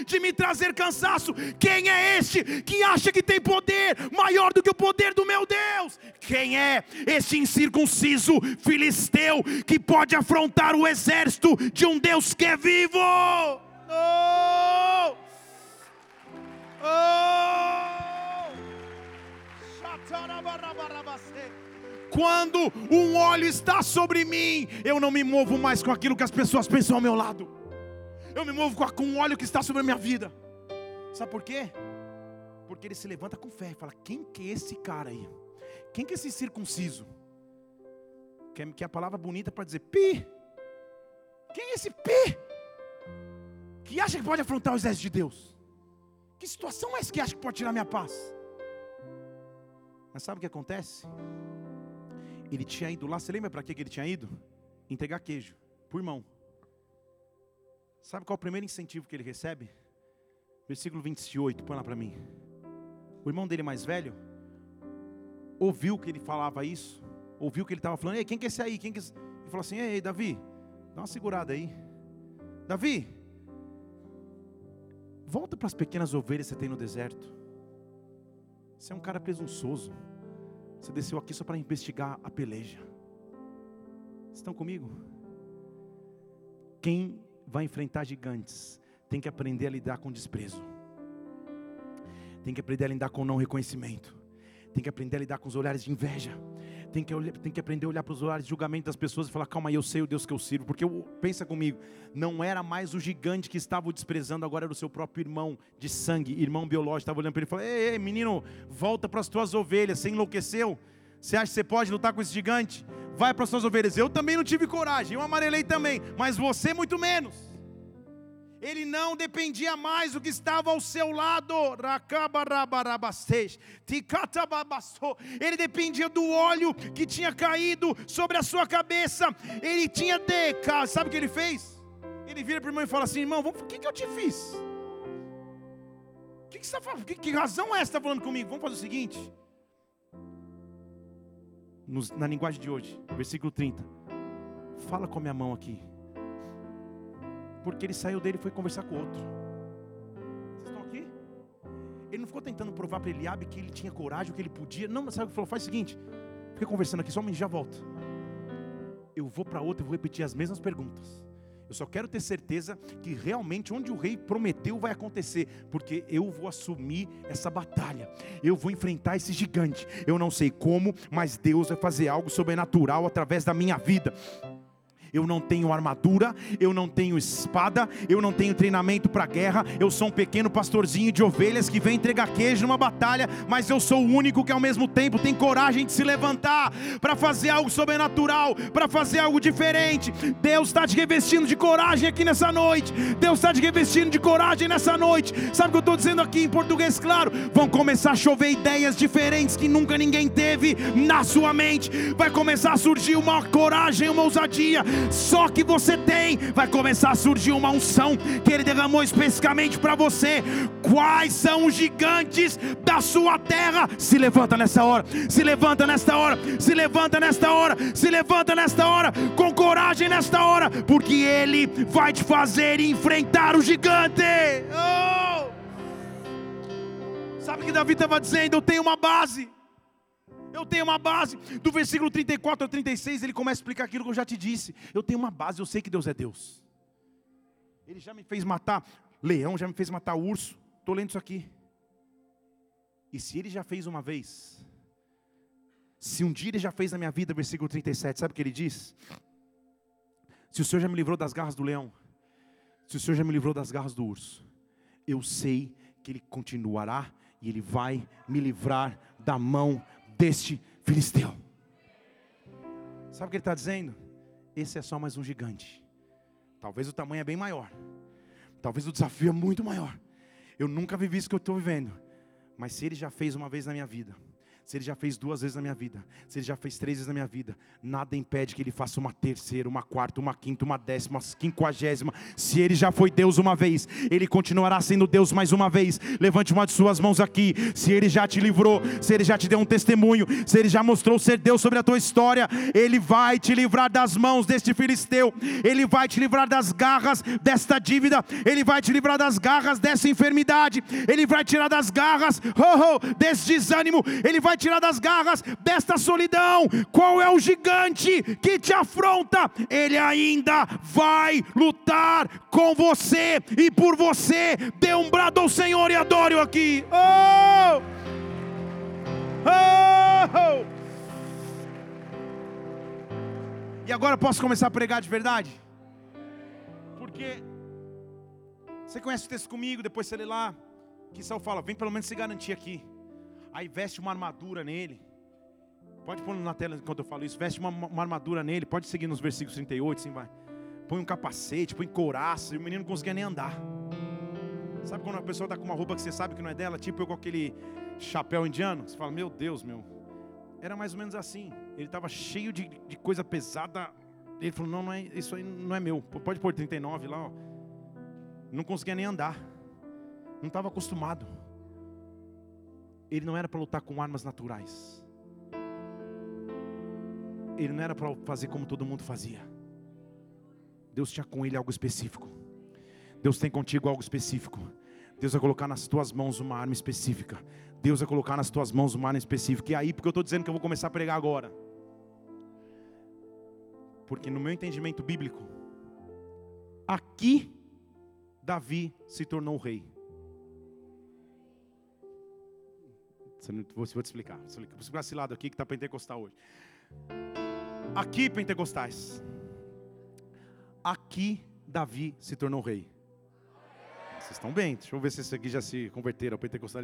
de me trazer cansaço. Quem é este que acha que tem poder maior do que o poder do meu Deus? Quem é este incircunciso filisteu que pode afrontar o exército de um Deus que é vivo? Oh! Oh! Quando um óleo está sobre mim, eu não me movo mais com aquilo que as pessoas pensam ao meu lado. Eu me movo com um óleo que está sobre a minha vida. Sabe por quê? Porque ele se levanta com fé e fala: quem que é esse cara aí? Quem que é esse circunciso? Que é, que é a palavra bonita para dizer pi. Quem é esse pi? Que acha que pode afrontar o exército de Deus? Que situação é essa que acha que pode tirar minha paz? Mas sabe o que acontece? Ele tinha ido lá, você lembra para que ele tinha ido? Entregar queijo, por irmão. Sabe qual é o primeiro incentivo que ele recebe? Versículo 28, põe lá para mim. O irmão dele mais velho ouviu que ele falava isso, ouviu que ele estava falando, ei, quem que é esse aí? Quem que é? Ele falou assim, ei, Davi, dá uma segurada aí. Davi, volta para as pequenas ovelhas que você tem no deserto. Você é um cara presunçoso. Você desceu aqui só para investigar a peleja. Estão comigo? Quem vai enfrentar gigantes tem que aprender a lidar com desprezo. Tem que aprender a lidar com não reconhecimento. Tem que aprender a lidar com os olhares de inveja. Tem que, tem que aprender a olhar para os olhares de julgamento das pessoas e falar: calma eu sei o Deus que eu sirvo. Porque eu, pensa comigo, não era mais o gigante que estava o desprezando, agora era o seu próprio irmão de sangue, irmão biológico. Estava olhando para ele e falou: ei, ei, menino, volta para as tuas ovelhas. Você enlouqueceu? Você acha que você pode lutar com esse gigante? Vai para as suas ovelhas. Eu também não tive coragem, eu amarelei também, mas você muito menos. Ele não dependia mais do que estava ao seu lado. Ele dependia do óleo que tinha caído sobre a sua cabeça. Ele tinha deca. Sabe o que ele fez? Ele vira para o irmão e fala assim: irmão, o que, que eu te fiz? Que, que, você tá que, que razão é essa está falando comigo? Vamos fazer o seguinte. Na linguagem de hoje, versículo 30. Fala com a minha mão aqui porque ele saiu dele e foi conversar com o outro. Vocês estão aqui? Ele não ficou tentando provar para Eliabe que ele tinha coragem, que ele podia. Não, mas sabe o que falou? Faz o seguinte: fica conversando aqui, só um já volto. Eu vou para outro e vou repetir as mesmas perguntas. Eu só quero ter certeza que realmente onde o rei prometeu vai acontecer, porque eu vou assumir essa batalha. Eu vou enfrentar esse gigante. Eu não sei como, mas Deus vai fazer algo sobrenatural através da minha vida eu não tenho armadura, eu não tenho espada, eu não tenho treinamento para guerra, eu sou um pequeno pastorzinho de ovelhas que vem entregar queijo numa batalha, mas eu sou o único que ao mesmo tempo tem coragem de se levantar para fazer algo sobrenatural, para fazer algo diferente. Deus está te revestindo de coragem aqui nessa noite. Deus está te revestindo de coragem nessa noite. Sabe o que eu estou dizendo aqui em português claro? Vão começar a chover ideias diferentes que nunca ninguém teve na sua mente. Vai começar a surgir uma coragem, uma ousadia só que você tem, vai começar a surgir uma unção que Ele derramou especificamente para você. Quais são os gigantes da sua terra? Se levanta nessa hora, se levanta nesta hora, se levanta nesta hora, se levanta nesta hora, com coragem nesta hora, porque Ele vai te fazer enfrentar o gigante. Oh! Sabe o que Davi estava dizendo? Eu tenho uma base. Eu tenho uma base. Do versículo 34 ao 36, ele começa a explicar aquilo que eu já te disse. Eu tenho uma base, eu sei que Deus é Deus. Ele já me fez matar leão, já me fez matar urso. Estou lendo isso aqui. E se ele já fez uma vez, se um dia ele já fez na minha vida, versículo 37, sabe o que ele diz? Se o Senhor já me livrou das garras do leão, se o Senhor já me livrou das garras do urso, eu sei que Ele continuará e Ele vai me livrar da mão deste filisteu. Sabe o que ele está dizendo? Esse é só mais um gigante. Talvez o tamanho é bem maior. Talvez o desafio é muito maior. Eu nunca vivi isso que eu estou vivendo. Mas se Ele já fez uma vez na minha vida, se ele já fez duas vezes na minha vida, se ele já fez três vezes na minha vida, nada impede que ele faça uma terceira, uma quarta, uma quinta, uma décima, uma quinquagésima. Se ele já foi Deus uma vez, ele continuará sendo Deus mais uma vez. Levante uma de suas mãos aqui. Se ele já te livrou, se ele já te deu um testemunho, se ele já mostrou ser Deus sobre a tua história, ele vai te livrar das mãos deste filisteu, ele vai te livrar das garras desta dívida, ele vai te livrar das garras dessa enfermidade, ele vai tirar das garras oh, oh, desse desânimo, ele vai tirar das garras desta solidão. Qual é o gigante que te afronta? Ele ainda vai lutar com você e por você. Dê um brado ao Senhor e adore-o aqui. Oh! Oh! E agora posso começar a pregar de verdade? Porque você conhece o texto comigo, depois você lê lá, que Saul fala, vem pelo menos se garantir aqui. Aí veste uma armadura nele. Pode pôr na tela enquanto eu falo isso. Veste uma, uma armadura nele. Pode seguir nos versículos 38, sim, vai. Põe um capacete, põe couraça. E o menino não conseguia nem andar. Sabe quando a pessoa está com uma roupa que você sabe que não é dela? Tipo eu com aquele chapéu indiano. Você fala, meu Deus, meu. Era mais ou menos assim. Ele estava cheio de, de coisa pesada. Ele falou, não, não é, isso aí não é meu. Pode pôr 39 lá, ó. Não conseguia nem andar. Não estava acostumado ele não era para lutar com armas naturais. Ele não era para fazer como todo mundo fazia. Deus tinha com ele algo específico. Deus tem contigo algo específico. Deus vai colocar nas tuas mãos uma arma específica. Deus vai colocar nas tuas mãos uma arma específica. E aí, porque eu estou dizendo que eu vou começar a pregar agora. Porque no meu entendimento bíblico, aqui Davi se tornou rei. Vou, vou te explicar. Vou explicar esse lado aqui que está pentecostal hoje. Aqui, pentecostais. Aqui, Davi se tornou rei. Vocês estão bem. Deixa eu ver se esse aqui já se converteram ao pentecostal.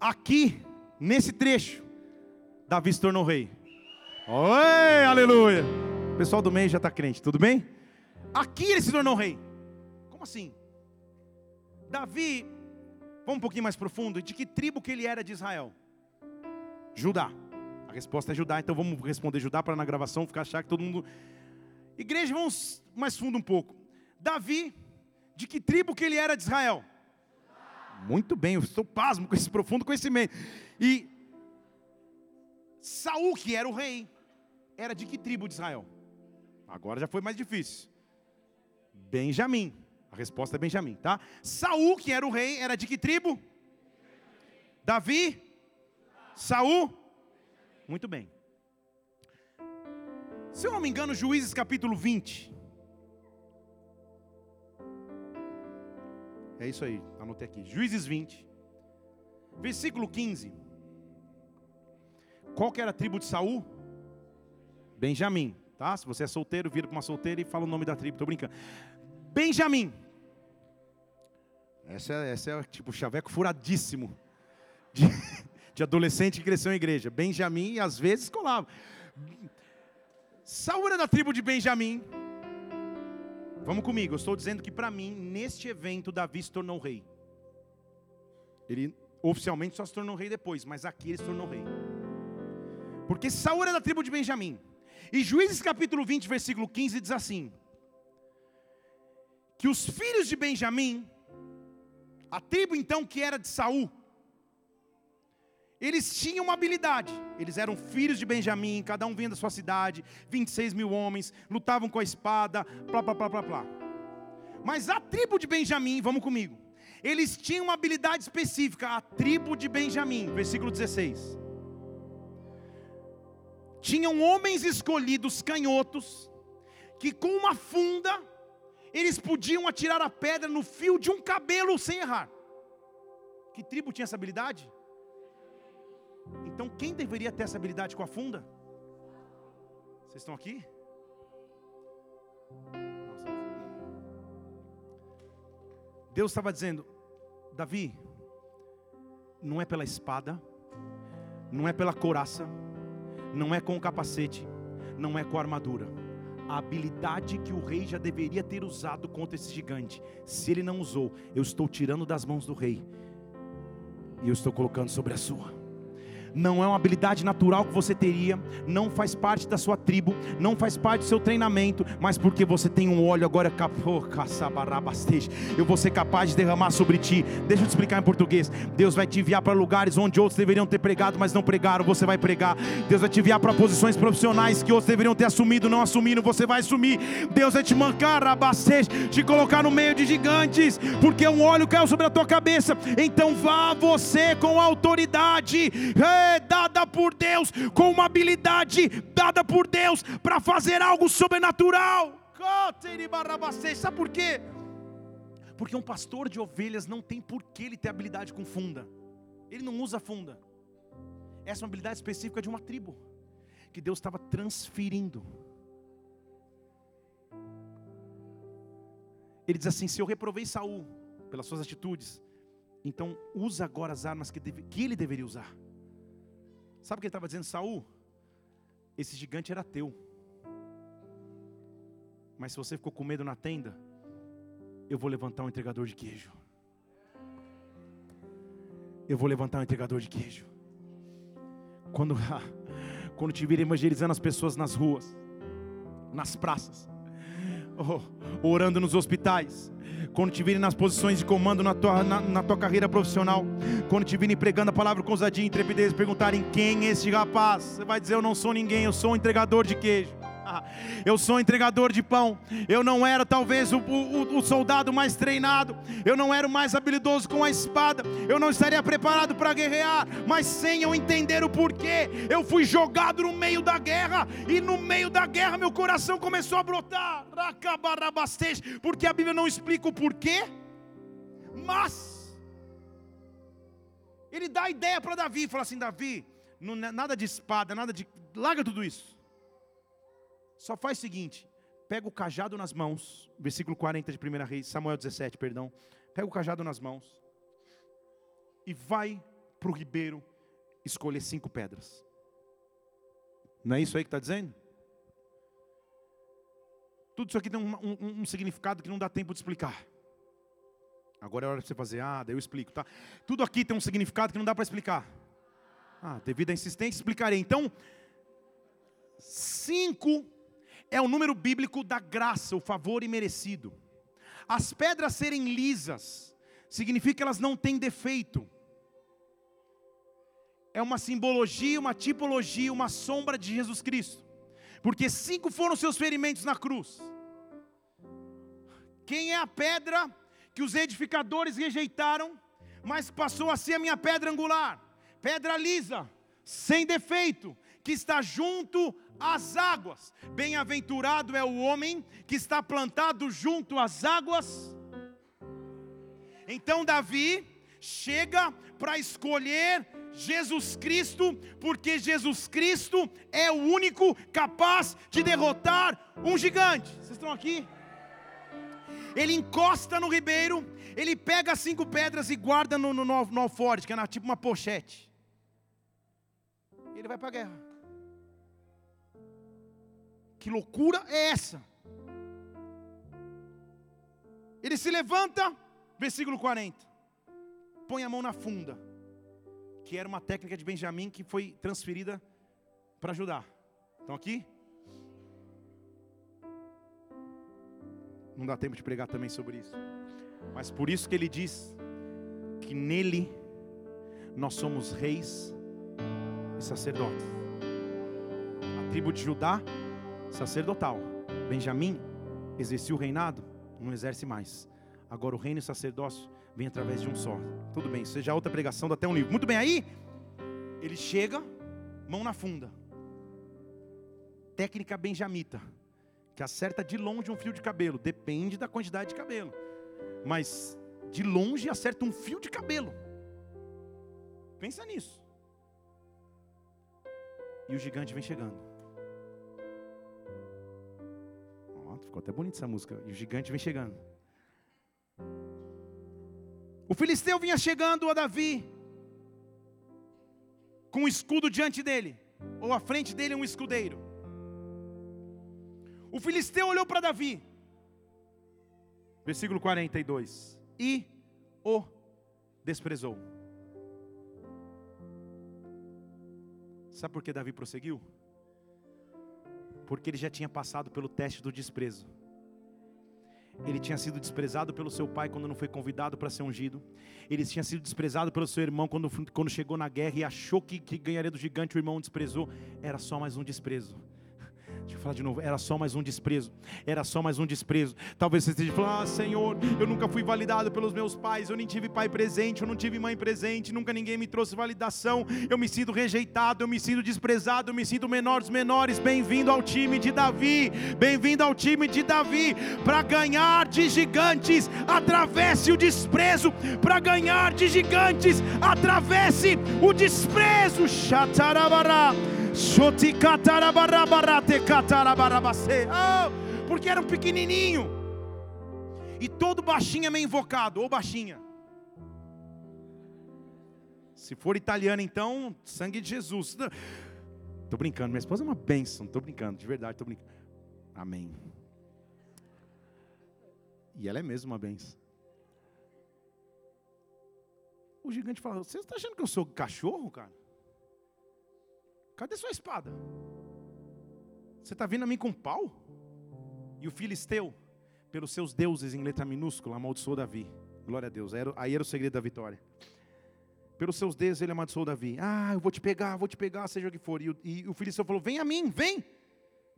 Aqui, nesse trecho, Davi se tornou rei. Oi, aleluia. O pessoal do meio já está crente, tudo bem? Aqui ele se tornou rei. Como assim? Davi Vamos um pouquinho mais profundo. De que tribo que ele era de Israel? Judá. A resposta é Judá, então vamos responder Judá para na gravação ficar achar que todo mundo. Igreja, vamos mais fundo um pouco. Davi, de que tribo que ele era de Israel? Muito bem, eu estou pasmo com esse profundo conhecimento. E Saul, que era o rei, era de que tribo de Israel? Agora já foi mais difícil. Benjamim. A resposta é Benjamim, tá? Saul, que era o rei, era de que tribo? Davi? Saul? Muito bem. Se eu não me engano, Juízes capítulo 20. É isso aí, anotei aqui. Juízes 20. Versículo 15. Qual que era a tribo de Saul? Benjamim, tá? Se você é solteiro, vira para uma solteira e fala o nome da tribo, tô brincando. Benjamim. Essa é, essa é tipo chaveco furadíssimo de, de adolescente que cresceu em igreja. Benjamim, às vezes, colava. Saúl era da tribo de Benjamim. Vamos comigo, eu estou dizendo que para mim, neste evento, Davi se tornou rei. Ele oficialmente só se tornou rei depois, mas aqui ele se tornou rei. Porque Saúl era da tribo de Benjamim. E Juízes capítulo 20, versículo 15 diz assim: que os filhos de Benjamim, a tribo então que era de Saul, eles tinham uma habilidade. Eles eram filhos de Benjamim, cada um vinha da sua cidade, 26 mil homens, lutavam com a espada, plá, plá, plá, plá, plá. Mas a tribo de Benjamim, vamos comigo, eles tinham uma habilidade específica, a tribo de Benjamim, versículo 16. Tinham homens escolhidos canhotos, que com uma funda eles podiam atirar a pedra no fio de um cabelo sem errar. Que tribo tinha essa habilidade? Então quem deveria ter essa habilidade com a funda? Vocês estão aqui? Deus estava dizendo: Davi, não é pela espada, não é pela couraça, não é com o capacete, não é com a armadura. A habilidade que o rei já deveria ter usado contra esse gigante. Se ele não usou, eu estou tirando das mãos do rei e eu estou colocando sobre a sua não é uma habilidade natural que você teria, não faz parte da sua tribo, não faz parte do seu treinamento, mas porque você tem um óleo agora, eu vou ser capaz de derramar sobre ti. Deixa eu te explicar em português. Deus vai te enviar para lugares onde outros deveriam ter pregado, mas não pregaram, você vai pregar. Deus vai te enviar para posições profissionais que outros deveriam ter assumido, não assumiram, você vai assumir. Deus vai te mancar, te colocar no meio de gigantes, porque um óleo caiu sobre a tua cabeça. Então vá você com autoridade. Hey! Dada por Deus, com uma habilidade dada por Deus para fazer algo sobrenatural. Sabe por quê? Porque um pastor de ovelhas não tem por que ele ter habilidade com funda. Ele não usa funda. Essa é uma habilidade específica de uma tribo que Deus estava transferindo. Ele diz assim: se eu reprovei Saul pelas suas atitudes, então usa agora as armas que, deve, que ele deveria usar. Sabe o que ele estava dizendo, Saul? Esse gigante era teu. Mas se você ficou com medo na tenda, eu vou levantar um entregador de queijo. Eu vou levantar um entregador de queijo. Quando, quando te vir evangelizando as pessoas nas ruas, nas praças, oh, orando nos hospitais, quando te virem nas posições de comando na tua, na, na tua carreira profissional, quando te virem pregando a palavra com ousadia e intrepidez, perguntarem quem é esse rapaz, você vai dizer: Eu não sou ninguém, eu sou um entregador de queijo. Eu sou entregador de pão. Eu não era talvez o, o, o, soldado mais treinado. Eu não era o mais habilidoso com a espada. Eu não estaria preparado para guerrear. Mas sem eu entender o porquê, eu fui jogado no meio da guerra. E no meio da guerra, meu coração começou a brotar. Porque a Bíblia não explica o porquê. Mas. Ele dá a ideia para Davi, fala assim: Davi, não, nada de espada, nada de. Larga tudo isso. Só faz o seguinte: pega o cajado nas mãos, versículo 40 de 1 Reis, Samuel 17, perdão. Pega o cajado nas mãos e vai para o ribeiro escolher cinco pedras. Não é isso aí que está dizendo? Tudo isso aqui tem um, um, um, significado que não dá tempo de explicar. Agora é hora de você fazer, ah, daí eu explico, tá? Tudo aqui tem um significado que não dá para explicar. Ah, devido à insistência, explicarei. Então, cinco é o número bíblico da graça, o favor imerecido. As pedras serem lisas, significa que elas não têm defeito. É uma simbologia, uma tipologia, uma sombra de Jesus Cristo. Porque cinco foram seus ferimentos na cruz. Quem é a pedra que os edificadores rejeitaram, mas passou a ser a minha pedra angular? Pedra lisa, sem defeito, que está junto às águas. Bem-aventurado é o homem que está plantado junto às águas. Então Davi chega para escolher Jesus Cristo, porque Jesus Cristo é o único capaz de derrotar um gigante. Vocês estão aqui? Ele encosta no ribeiro, ele pega as cinco pedras e guarda no, no, no, no alforje, que é tipo uma pochete. Ele vai para a guerra. Que loucura é essa? Ele se levanta, versículo 40. Põe a mão na funda, que era uma técnica de Benjamim que foi transferida para ajudar. Estão aqui? Não dá tempo de pregar também sobre isso. Mas por isso que ele diz que nele nós somos reis e sacerdotes. A tribo de Judá sacerdotal. Benjamim exercia o reinado, não exerce mais. Agora o reino e o sacerdócio vem através de um só. Tudo bem, seja outra pregação, dá até um livro. Muito bem, aí ele chega, mão na funda. Técnica benjamita, que acerta de longe um fio de cabelo, depende da quantidade de cabelo. Mas de longe acerta um fio de cabelo. Pensa nisso. E o gigante vem chegando. Ficou até bonita essa música. E o gigante vem chegando. O filisteu vinha chegando a Davi com um escudo diante dele, ou à frente dele um escudeiro. O filisteu olhou para Davi, versículo 42, e o desprezou. Sabe por que Davi prosseguiu? Porque ele já tinha passado pelo teste do desprezo. Ele tinha sido desprezado pelo seu pai quando não foi convidado para ser ungido. Ele tinha sido desprezado pelo seu irmão quando, quando chegou na guerra e achou que, que ganharia do gigante, o irmão desprezou. Era só mais um desprezo. Falar de novo, era só mais um desprezo. Era só mais um desprezo. Talvez você esteja falando: Ah, Senhor, eu nunca fui validado pelos meus pais, eu nem tive pai presente, eu não tive mãe presente, nunca ninguém me trouxe validação. Eu me sinto rejeitado, eu me sinto desprezado, eu me sinto menor dos menores. Bem-vindo ao time de Davi. Bem-vindo ao time de Davi. Para ganhar de gigantes, atravesse o desprezo. Para ganhar de gigantes, atravesse o desprezo. Chatarabará. Oh, porque era um pequenininho. E todo baixinho é meio invocado, ou baixinha. Se for italiano, então, sangue de Jesus. Estou brincando, minha esposa é uma bênção, estou brincando, de verdade, estou brincando. Amém. E ela é mesmo uma bênção. O gigante fala: Você está achando que eu sou cachorro, cara? Cadê sua espada? Você está vindo a mim com pau? E o filisteu, pelos seus deuses em letra minúscula, amaldiçoou Davi. Glória a Deus. Aí era o segredo da vitória. Pelos seus deuses ele amaldiçoou Davi. Ah, eu vou te pegar, vou te pegar, seja o que for. E o, e o filisteu falou: Vem a mim, vem,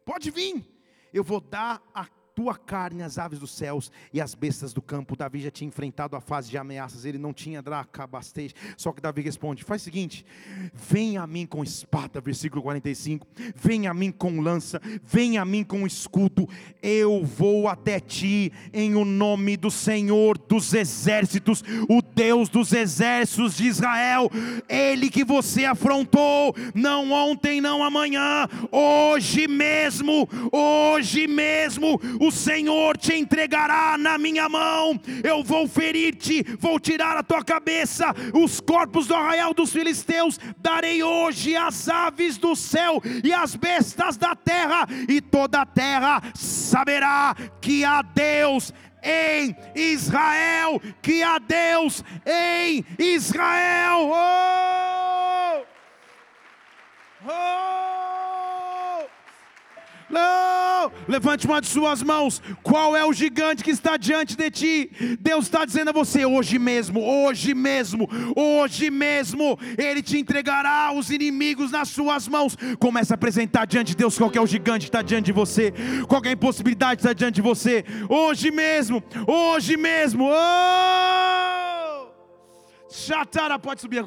pode vir. Eu vou dar a tua carne as aves dos céus e as bestas do campo. Davi já tinha enfrentado a fase de ameaças, ele não tinha dracabastej. Só que Davi responde: faz o seguinte, vem a mim com espada, versículo 45, vem a mim com lança, vem a mim com escudo, eu vou até ti em o nome do Senhor dos exércitos, o Deus dos exércitos de Israel, ele que você afrontou, não ontem, não amanhã, hoje mesmo, hoje mesmo, o Senhor te entregará na minha mão, eu vou ferir-te, vou tirar a tua cabeça, os corpos do arraial dos filisteus, darei hoje as aves do céu e as bestas da terra, e toda a terra saberá que há Deus em Israel, que há Deus em Israel. Oh! Oh! Não! Levante uma de suas mãos. Qual é o gigante que está diante de ti? Deus está dizendo a você: hoje mesmo, hoje mesmo, hoje mesmo, Ele te entregará os inimigos nas suas mãos. Comece a apresentar diante de Deus qual é o gigante que está diante de você, qual é a impossibilidade que está diante de você. Hoje mesmo, hoje mesmo. Oh! Chatara pode subir.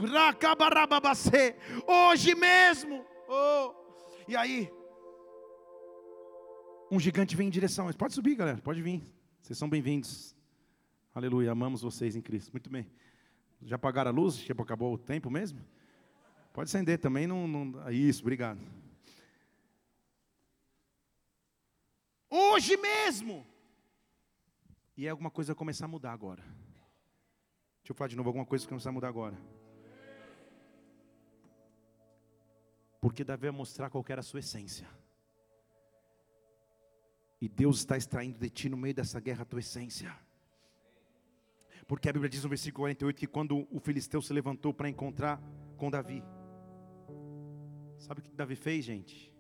Hoje mesmo. Oh. E aí? Um gigante vem em direção. Pode subir, galera, pode vir. Vocês são bem-vindos. Aleluia, amamos vocês em Cristo. Muito bem. Já apagaram a luz? Tipo, acabou o tempo mesmo? Pode acender também. Não, não... Ah, isso, obrigado. Hoje mesmo. E é alguma coisa começar a mudar agora. Deixa eu falar de novo, alguma coisa começar a mudar agora. Porque Davi vai mostrar qual era a sua essência. E Deus está extraindo de ti no meio dessa guerra a tua essência. Porque a Bíblia diz no versículo 48 que quando o filisteu se levantou para encontrar com Davi, sabe o que Davi fez, gente?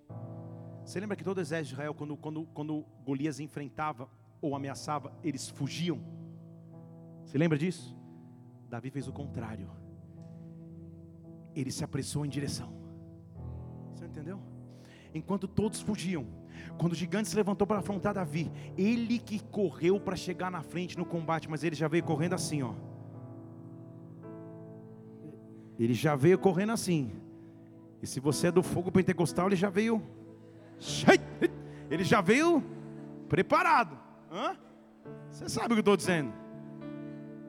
Você lembra que todo o exército de Israel, quando, quando, quando Golias enfrentava ou ameaçava, eles fugiam? Você lembra disso? Davi fez o contrário. Ele se apressou em direção. Você entendeu? Enquanto todos fugiam, quando o gigante se levantou para afrontar Davi, ele que correu para chegar na frente no combate, mas ele já veio correndo assim, ó. Ele já veio correndo assim. E se você é do fogo pentecostal, ele já veio. Ele já veio preparado. Hã? Você sabe o que eu estou dizendo.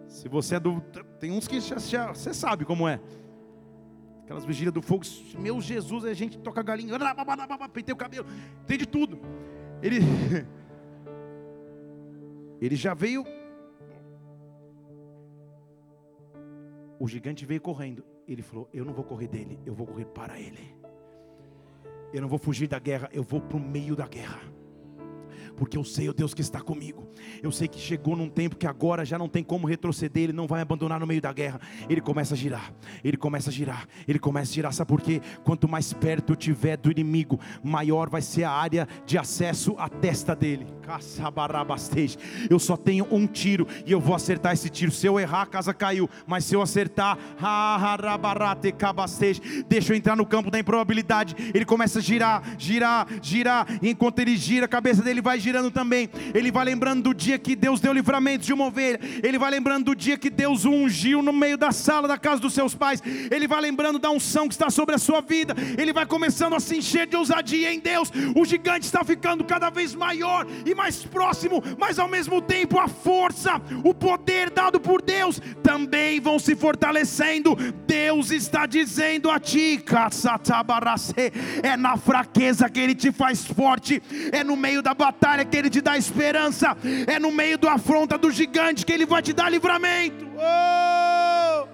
Se você é do. Tem uns que já, você sabe como é. Aquelas vigílias do fogo, meu Jesus, a gente toca galinha, pentei o cabelo, tem de tudo. Ele, ele já veio. O gigante veio correndo. Ele falou: Eu não vou correr dele, eu vou correr para ele. Eu não vou fugir da guerra, eu vou para o meio da guerra. Porque eu sei o Deus que está comigo. Eu sei que chegou num tempo que agora já não tem como retroceder, ele não vai abandonar no meio da guerra. Ele começa a girar, ele começa a girar, ele começa a girar. Sabe por quê? Quanto mais perto eu tiver do inimigo, maior vai ser a área de acesso à testa dele. Eu só tenho um tiro e eu vou acertar esse tiro. Se eu errar, a casa caiu, mas se eu acertar, deixa eu entrar no campo da improbabilidade. Ele começa a girar, girar, girar, e enquanto ele gira, a cabeça dele vai girando também. Ele vai lembrando do dia que Deus deu livramento de uma ovelha. Ele vai lembrando do dia que Deus o ungiu no meio da sala da casa dos seus pais. Ele vai lembrando da unção que está sobre a sua vida. Ele vai começando a se encher de ousadia em Deus. O gigante está ficando cada vez maior e mais próximo, mas ao mesmo tempo a força, o poder dado por Deus também vão se fortalecendo. Deus está dizendo a ti, é na fraqueza que Ele te faz forte, é no meio da batalha que Ele te dá esperança, é no meio do afronta do gigante que Ele vai te dar livramento. Oh!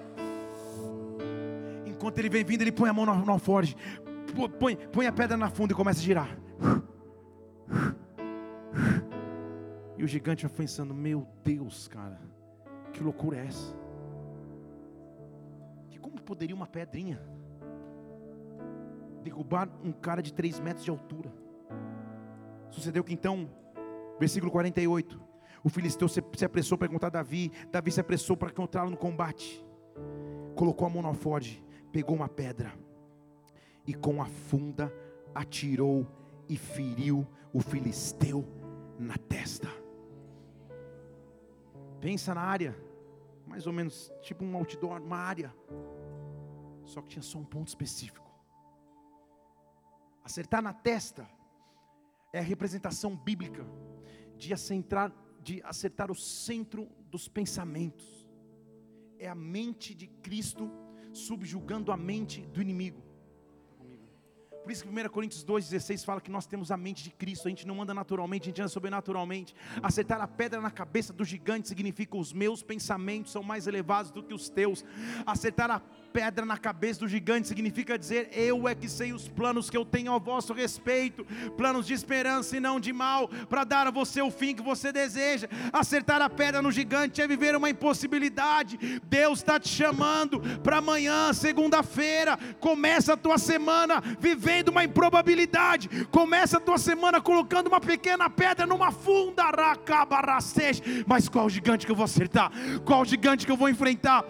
Enquanto ele vem vindo, ele põe a mão no, no alforge, põe, põe a pedra na funda e começa a girar. E o gigante vai pensando: Meu Deus, cara, que loucura é essa? Que como poderia uma pedrinha derrubar um cara de 3 metros de altura? Sucedeu que então, versículo 48, o filisteu se, se apressou para encontrar Davi, Davi se apressou para encontrá-lo no combate, colocou a mão no pegou uma pedra e com a funda atirou e feriu o filisteu na testa. Pensa na área, mais ou menos tipo um outdoor, uma área, só que tinha só um ponto específico. Acertar na testa é a representação bíblica de acertar, de acertar o centro dos pensamentos. É a mente de Cristo subjugando a mente do inimigo. Por isso que 1 Coríntios 2,16 fala que nós temos a mente de Cristo, a gente não anda naturalmente, a gente anda sobrenaturalmente. Acertar a pedra na cabeça do gigante significa os meus pensamentos são mais elevados do que os teus. Acertar a pedra na cabeça do gigante significa dizer: Eu é que sei os planos que eu tenho ao vosso respeito, planos de esperança e não de mal, para dar a você o fim que você deseja. Acertar a pedra no gigante é viver uma impossibilidade. Deus está te chamando para amanhã, segunda-feira. Começa a tua semana vivendo uma improbabilidade. Começa a tua semana colocando uma pequena pedra numa funda. Mas qual gigante que eu vou acertar? Qual gigante que eu vou enfrentar?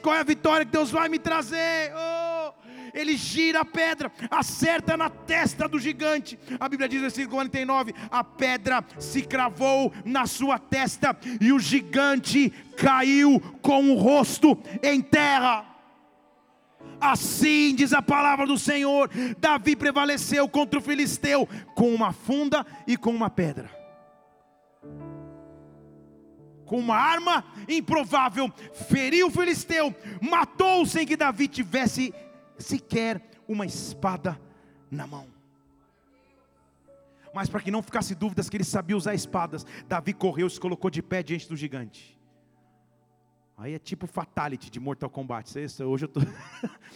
Qual é a vitória que Deus vai me trazer. Oh, ele gira a pedra, acerta na testa do gigante. A Bíblia diz versículo 49: a pedra se cravou na sua testa e o gigante caiu com o rosto em terra. Assim diz a palavra do Senhor: Davi prevaleceu contra o filisteu com uma funda e com uma pedra com uma arma improvável, feriu o filisteu, matou sem que Davi tivesse sequer uma espada na mão. Mas para que não ficasse dúvidas que ele sabia usar espadas, Davi correu e se colocou de pé diante do gigante. Aí é tipo fatality de Mortal Kombat. Isso, hoje eu tô.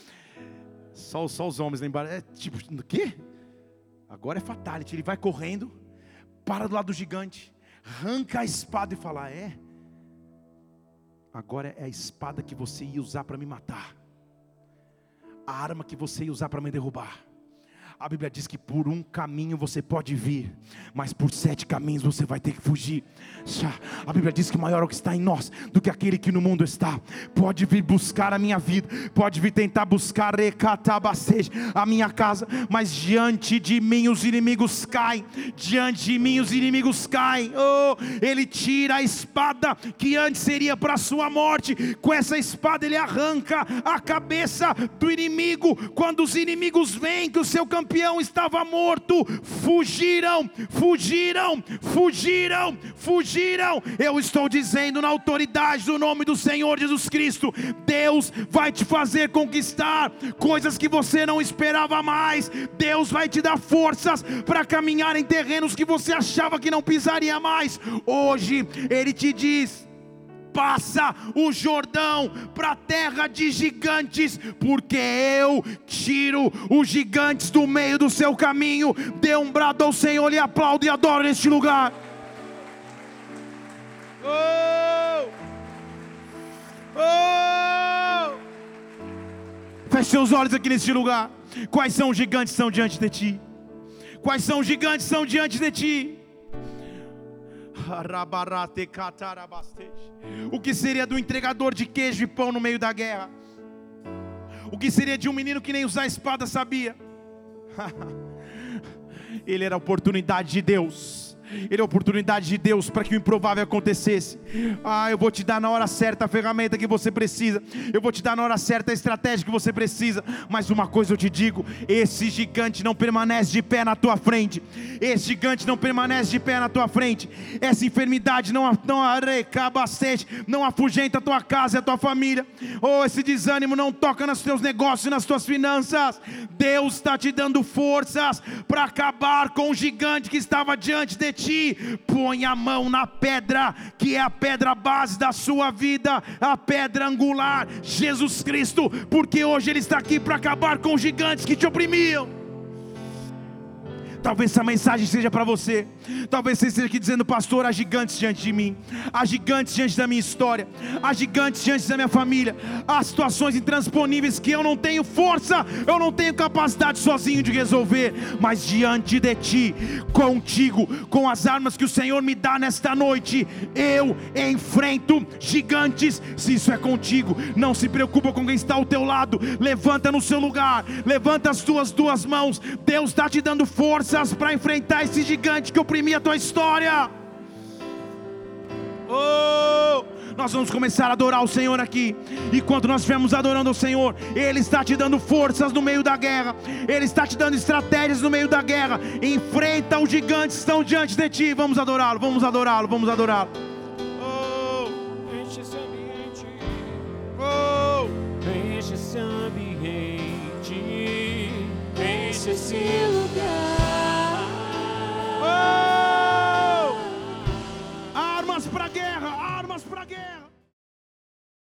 só, só os homens lembraram. É tipo, o quê? Agora é fatality. Ele vai correndo, para do lado do gigante, arranca a espada e fala: É, agora é a espada que você ia usar para me matar, a arma que você ia usar para me derrubar. A Bíblia diz que por um caminho você pode vir, mas por sete caminhos você vai ter que fugir. A Bíblia diz que maior é o que está em nós do que aquele que no mundo está. Pode vir buscar a minha vida, pode vir tentar buscar a minha casa, mas diante de mim os inimigos caem. Diante de mim os inimigos caem. Oh, ele tira a espada que antes seria para a sua morte. Com essa espada ele arranca a cabeça do inimigo. Quando os inimigos veem que o seu campeão campeão estava morto, fugiram, fugiram, fugiram, fugiram. Eu estou dizendo na autoridade do nome do Senhor Jesus Cristo: Deus vai te fazer conquistar coisas que você não esperava mais. Deus vai te dar forças para caminhar em terrenos que você achava que não pisaria mais. Hoje Ele te diz: passa o Jordão para a terra de gigantes, porque eu tiro os gigantes do meio do seu caminho. Dê um brado ao Senhor e aplaude e adora neste lugar. Oh! Oh! Feche seus olhos aqui neste lugar. Quais são os gigantes que estão diante de ti? Quais são os gigantes que estão diante de ti? O que seria do entregador de queijo e pão no meio da guerra? O que seria de um menino que nem usar espada sabia? Ele era a oportunidade de Deus ele é a oportunidade de Deus para que o improvável acontecesse. Ah, eu vou te dar na hora certa a ferramenta que você precisa. Eu vou te dar na hora certa a estratégia que você precisa. Mas uma coisa eu te digo: esse gigante não permanece de pé na tua frente. Esse gigante não permanece de pé na tua frente. Essa enfermidade não não arrecabacete, não afugenta a tua casa e a tua família. Oh, esse desânimo não toca nos teus negócios e nas tuas finanças. Deus está te dando forças para acabar com o gigante que estava diante de ti ti, põe a mão na pedra, que é a pedra base da sua vida, a pedra angular, Jesus Cristo, porque hoje Ele está aqui para acabar com os gigantes que te oprimiam. Talvez essa mensagem seja para você. Talvez você esteja aqui dizendo, pastor, há gigantes diante de mim, há gigantes diante da minha história, há gigantes diante da minha família, há situações intransponíveis que eu não tenho força, eu não tenho capacidade sozinho de resolver, mas diante de ti, contigo, com as armas que o Senhor me dá nesta noite, eu enfrento gigantes. Se isso é contigo, não se preocupa com quem está ao teu lado, levanta no seu lugar, levanta as tuas duas mãos, Deus está te dando força forças para enfrentar esse gigante que oprimia a tua história. Oh, nós vamos começar a adorar o Senhor aqui. E quando nós estivermos adorando o Senhor, Ele está te dando forças no meio da guerra, Ele está te dando estratégias no meio da guerra. Enfrenta os gigantes que estão diante de ti. Vamos adorá-lo, vamos adorá-lo, vamos adorá-lo. Oh, enche esse ambiente. Oh, enche esse ambiente. Enche esse lugar. Armas para guerra.